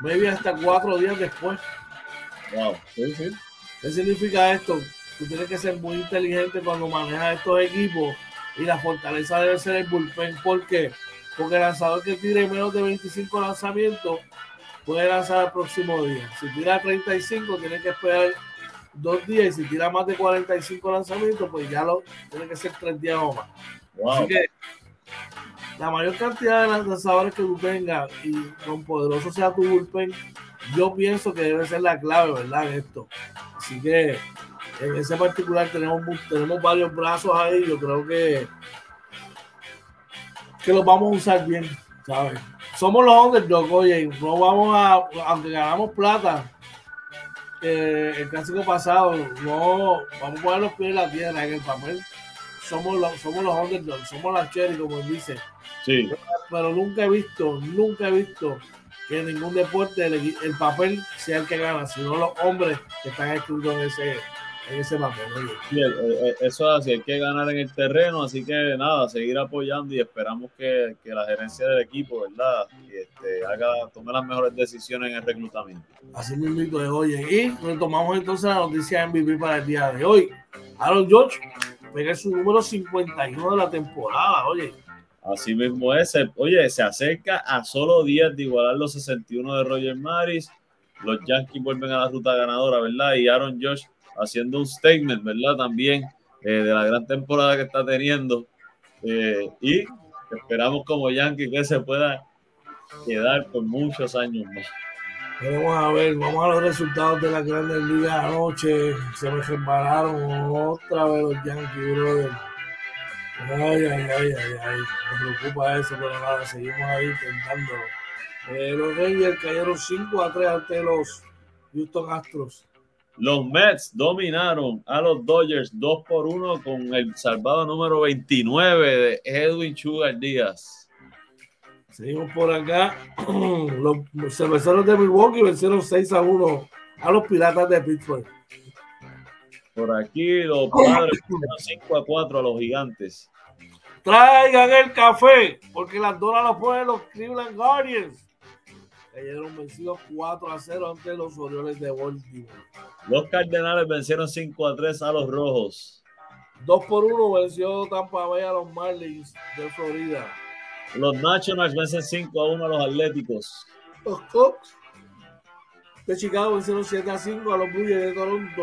maybe hasta 4 días después.
Wow, sí, sí.
¿Qué significa esto? Tú tienes que ser muy inteligente cuando manejas estos equipos y la fortaleza debe ser el bullpen. ¿Por qué? Porque el lanzador que tire menos de 25 lanzamientos puede lanzar el próximo día. Si tira 35, tiene que esperar dos días y si tira más de 45 lanzamientos, pues ya lo tiene que ser tres días o más. Así que la mayor cantidad de lanzadores que tú tengas y con poderoso sea tu bullpen, yo pienso que debe ser la clave, ¿verdad? En esto. Así que en ese particular tenemos, tenemos varios brazos ahí. Yo creo que, que los vamos a usar bien, ¿sabes? Somos los underdogs, oye, no vamos a, aunque ganamos plata, eh, el clásico pasado, no, vamos a poner los pies en la tierra, en el papel. Somos los, somos los underdogs, somos las cherry, como dice.
Sí.
Pero, pero, nunca he visto, nunca he visto que en ningún deporte el, el papel sea el que gana, sino los hombres que están escritos en ese, ese papel.
Sí, eh, eh, eso es así, hay que ganar en el terreno, así que nada, seguir apoyando y esperamos que, que la gerencia del equipo, ¿verdad? este, haga, tome las mejores decisiones en el reclutamiento.
Así mismo es, oye, y retomamos entonces la noticia MVP para el día de hoy. Aaron George pega su número 51 de la temporada, oye.
Así mismo es, oye, se acerca a solo 10 de igualar los 61 de Roger Maris. Los Yankees vuelven a la ruta ganadora, ¿verdad? Y Aaron George haciendo un statement, ¿verdad? También eh, de la gran temporada que está teniendo. Eh, y esperamos como Yankee que se pueda quedar por muchos años más.
Vamos a ver, vamos a los resultados de la Grandes Ligas anoche. Se me resbalaron otra vez los Yankees, brother. Ay, ay, ay, ay, ay. Me preocupa eso, pero nada, seguimos ahí intentando. Eh, los Rangers cayeron 5 a 3 ante los Houston Astros.
Los Mets dominaron a los Dodgers 2 por 1 con el salvado número 29 de Edwin Sugar Díaz.
Seguimos por acá. [CLEARS THROAT] Los cerveceros de Milwaukee vencieron 6 a 1 a los Piratas de Pittsburgh.
Por aquí los padres 5 a 4 a los gigantes.
Traigan el café, porque las donas las ponen los Cleveland Guardians cayeron vencidos 4 a 0 ante los Orioles de Baltimore.
Los Cardenales vencieron 5 a 3 a los Rojos.
2 por 1 venció Tampa Bay a los Marlins de Florida.
Los Nationals vencen 5 a 1 a los Atléticos.
Los Cubs de Chicago vencieron 7 a 5 a los Blue de Toronto.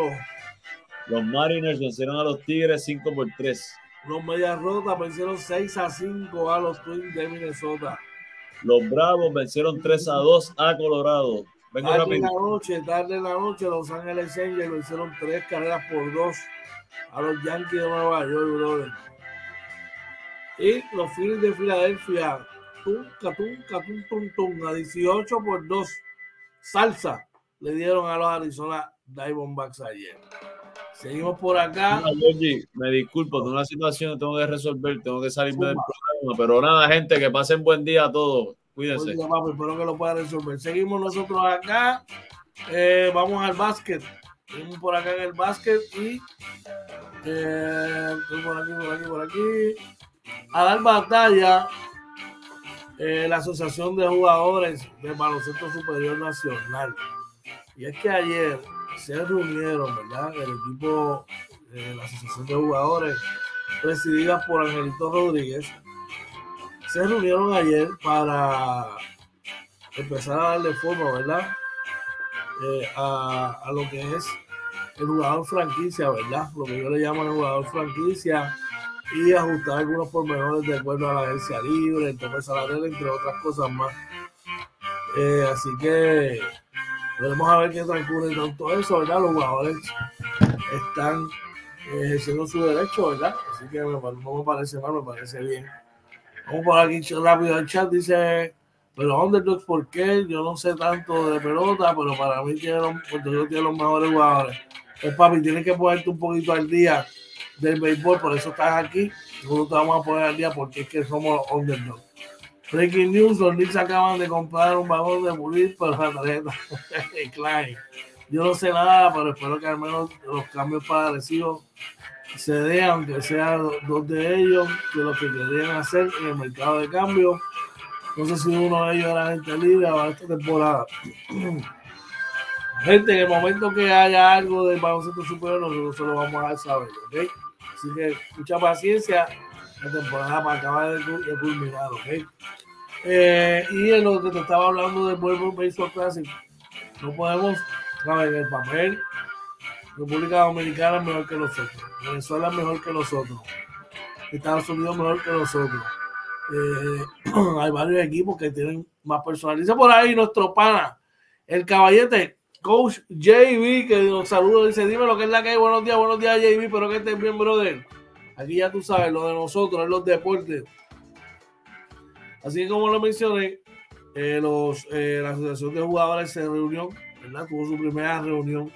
Los Mariners vencieron a los Tigres 5 por 3.
Los Medias Rotas vencieron 6 a 5 a los Twins de Minnesota.
Los Bravos vencieron 3 a 2 a Colorado. Vengo
tarde
rápido.
en la noche, tarde en la noche, Los Ángeles Angels lo hicieron tres carreras por dos a los Yankees de Nueva York, brother. Y los Phillies de Filadelfia, tunca, tunca, tum, tum, tum, a 18 por 2. Salsa le dieron a los Arizona Diamondbacks ayer. Seguimos por acá.
Georgie, me disculpo, tengo una situación que tengo que resolver, tengo que salirme del programa, pero nada, gente, que pasen buen día a todos. Cuídense.
Espero que lo pueda resolver. Seguimos nosotros acá. Eh, vamos al básquet. Seguimos por acá en el básquet y eh, por aquí, por aquí, por aquí. A dar batalla eh, la Asociación de Jugadores del Baloncesto Superior Nacional. Y es que ayer se reunieron, ¿verdad? El equipo de la Asociación de Jugadores, presidida por Angelito Rodríguez, se reunieron ayer para empezar a darle forma, ¿verdad? Eh, a, a, lo que es el jugador franquicia, ¿verdad? Lo que yo le llamo el jugador franquicia y ajustar algunos pormenores de acuerdo a la agencia libre, el tope salarial, entre otras cosas más. Eh, así que veremos a ver qué transcurre todo eso, ¿verdad? Los jugadores están eh, ejerciendo su derecho, ¿verdad? Así que no me parece mal, me parece bien. Por aquí rápido al chat, dice, pero Underdogs, ¿por qué? Yo no sé tanto de pelota, pero para mí tiene los, tiene los mejores jugadores. Pues papi, tienes que ponerte un poquito al día del béisbol, por eso estás aquí. Nosotros te vamos a poner al día porque es que somos los Underdogs. Breaking news, los Knicks acaban de comprar un vagón de pulir para la tarjeta [LAUGHS] Klein. Yo no sé nada, pero espero que al menos los cambios para Arecibo se dé, aunque sean dos de ellos, de lo que querían hacer en el mercado de cambio. No sé si uno de ellos era gente libre para esta temporada. [CLEARS THROAT] Gente, en el momento que haya algo del baloncesto superior, nosotros se lo vamos a saber, ¿ok? Así que mucha paciencia. La temporada para acabar de, de culminar, ¿ok? Eh, y en lo que te estaba hablando del World Baseball Classic, no podemos, en el papel, República Dominicana es mejor que nosotros, Venezuela es mejor que nosotros, Estados Unidos mejor que nosotros. Eh, [CLEARS THROAT] hay varios equipos que tienen más personal. Dice por ahí nuestro pana, el caballete, coach JB, que nos saluda, dice, dime lo que es la que hay, buenos días, buenos días JB, pero que estés bien, brother. Aquí ya tú sabes, lo de nosotros es los deportes. Así como lo mencioné, eh, los, eh, la Asociación de Jugadores se reunió, ¿verdad? Tuvo su primera reunión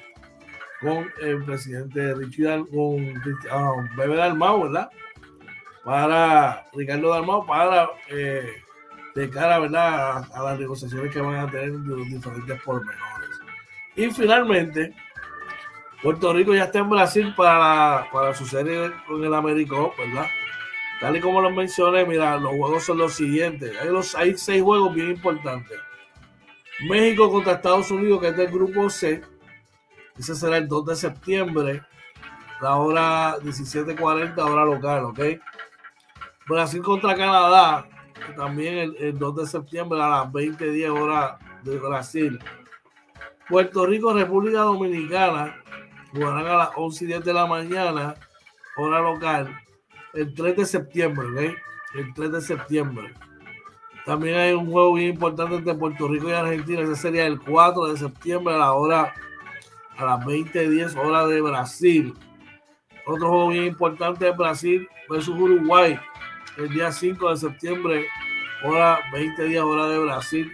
con el presidente Richie Dal, con uh, Bebe Dalmau, ¿verdad? Para Ricardo Dalmau, para eh, de cara, ¿verdad? A, las negociaciones que van a tener de los diferentes pormenores. Y finalmente, Puerto Rico ya está en Brasil para, para su serie con el Américo, ¿verdad? Tal y como lo mencioné, mira, los juegos son los siguientes. Hay, los, hay seis juegos bien importantes. México contra Estados Unidos, que es del grupo C. Ese será el 2 de septiembre, la hora 17.40, hora local, ¿ok? Brasil contra Canadá, también el, el 2 de septiembre a las 20.10 hora de Brasil. Puerto Rico, República Dominicana, jugarán a las 11 y 10 de la mañana, hora local, el 3 de septiembre, ¿ok? El 3 de septiembre. También hay un juego bien importante entre Puerto Rico y Argentina, ese sería el 4 de septiembre a la hora, a las 20.10 hora de Brasil. Otro juego bien importante es Brasil versus Uruguay, el día 5 de septiembre, hora 20.10 hora de Brasil.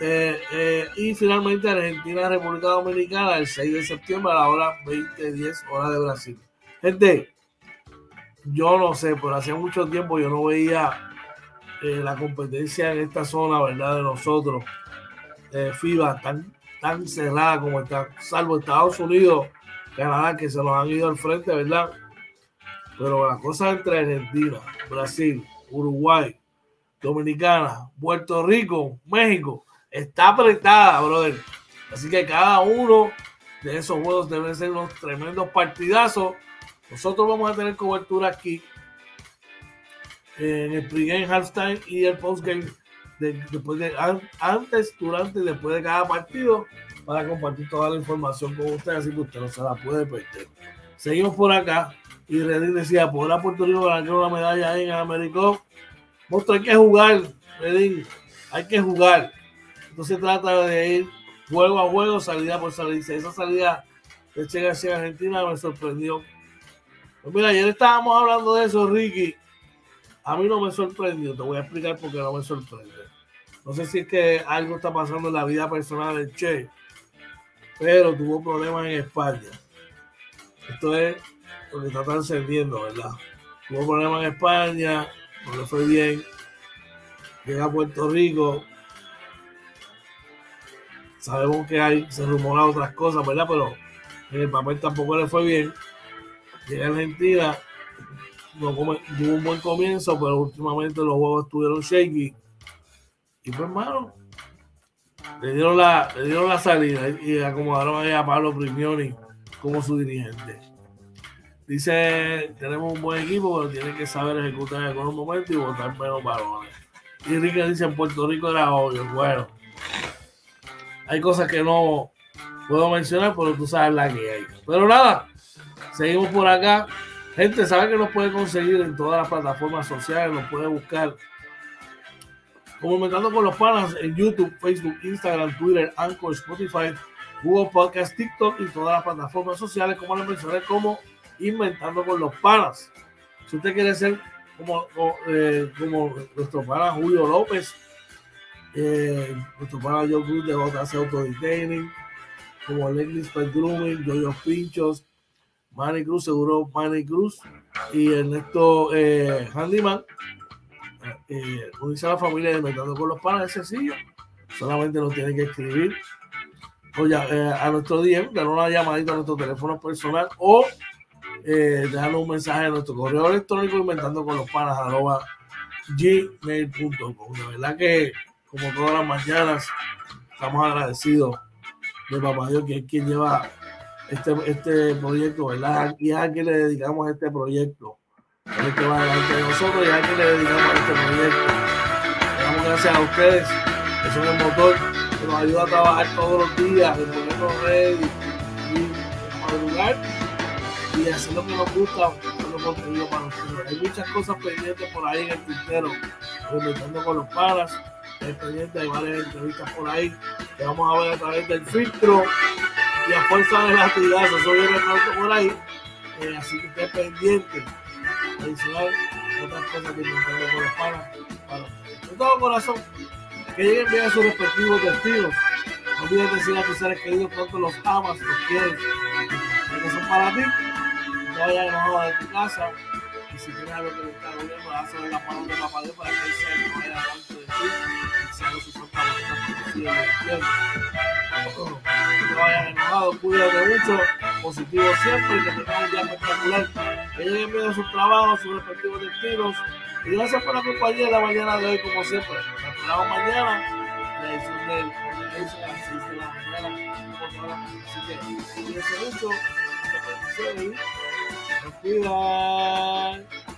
Eh, eh, y finalmente Argentina, República Dominicana, el 6 de septiembre a la hora 20.10 hora de Brasil. Gente, yo no sé, pero hace mucho tiempo yo no veía eh, la competencia en esta zona, ¿verdad? De nosotros, FIBA, tan, tan cerrada como está, salvo Estados Unidos, Canadá, que se nos han ido al frente, ¿verdad? Pero la cosa entre Argentina, Brasil, Uruguay, Dominicana, Puerto Rico, México, está apretada, brother. Así que cada uno de esos juegos deben ser unos tremendos partidazos. Nosotros vamos a tener cobertura aquí en el pregame, halftime y el postgame de, después de antes, durante y después de cada partido para compartir toda la información con ustedes, así que usted no se la puede perder. Seguimos por acá y Redín decía, por a Puerto Rico ganar una medalla en América. Monstruo, hay que jugar, Redín, hay que jugar. Se trata de ir juego a juego, salida por salida. Esa salida de Che García Argentina me sorprendió. Pues mira, ayer estábamos hablando de eso, Ricky. A mí no me sorprendió, te voy a explicar por qué no me sorprende. No sé si es que algo está pasando en la vida personal de Che, pero tuvo problemas en España. Esto es lo que está trascendiendo, ¿verdad? Tuvo problemas en España, no le fue bien. Llega a Puerto Rico. Sabemos que hay, se rumora otras cosas, ¿verdad? Pero en el papel tampoco le fue bien. Llega a Argentina, no tuvo un buen comienzo, pero últimamente los juegos estuvieron shaky. Hermano, le dieron la, le dieron la salida y acomodaron a Pablo Primioni como su dirigente. Dice, tenemos un buen equipo, pero tiene que saber ejecutar en algunos momentos y votar menos balones. Y Enrique dice, en Puerto Rico era obvio. Bueno, hay cosas que no puedo mencionar, pero tú sabes la que hay. Pero nada, seguimos por acá. Gente, sabe que nos puede conseguir en todas las plataformas sociales, nos puede buscar como Inventando con los Panas en YouTube, Facebook, Instagram, Twitter, Anchor, Spotify, Google Podcast, TikTok y todas las plataformas sociales, como les mencioné, como Inventando con los Panas. Si usted quiere ser como, eh, como nuestro pana Julio López, eh, nuestro pana Joe Cruz de JC Auto Detailing, como Leslie Spell Grooming, Jojo Pinchos, Manny Cruz, seguro Manny Cruz y Ernesto eh, Handyman. Eh, unirse a la familia de Inventando con los Panas es sencillo. Solamente nos tienen que escribir eh, a nuestro DM, dar una llamadita a nuestro teléfono personal o eh, dejarnos un mensaje en nuestro correo electrónico inventando con los panas arroba gmail.com. De verdad que, como todas las mañanas, estamos agradecidos de Papá Dios, que es quien lleva este, este proyecto, ¿verdad? Y a quien le dedicamos este proyecto. El que va delante de nosotros y a quien le dedicamos a este proyecto. Le damos gracias a ustedes, que son el motor que nos ayuda a trabajar todos los días, de ponernos ready y madrugar y hacer lo que nos gusta, hacer contenido para ustedes. Hay muchas cosas pendientes por ahí en el tintero, inventando con los panas, hay pendientes, hay varias entrevistas por ahí que vamos a ver a través del filtro y a fuerza de latigazo, eso viene pronto por ahí, eh, así que esté pendiente, adicional, otras cosas que inventando con los panas, para de todo corazón, que lleguen bien a sus respectivos destinos. No olvides decir a tus seres queridos cuánto los amas, los quieres, que son para ti no vayas enojado de tu casa y si tienes algo que le está doliendo, hazlo en la mano de papá Dios para que él sea no vaya delante de ti y sea su santa voluntad que No vayas enojado, cuídate mucho, positivo siempre y que tengas un día espectacular. Que lleguen bien a sus trabajos, sus respectivos destinos. Y gracias por la compañía de la mañana de hoy, como siempre. Nos esperamos mañana, la edición del la edición a las 6 de la mañana. Así que cuídense mucho. Bendiciones. Nos cuidan.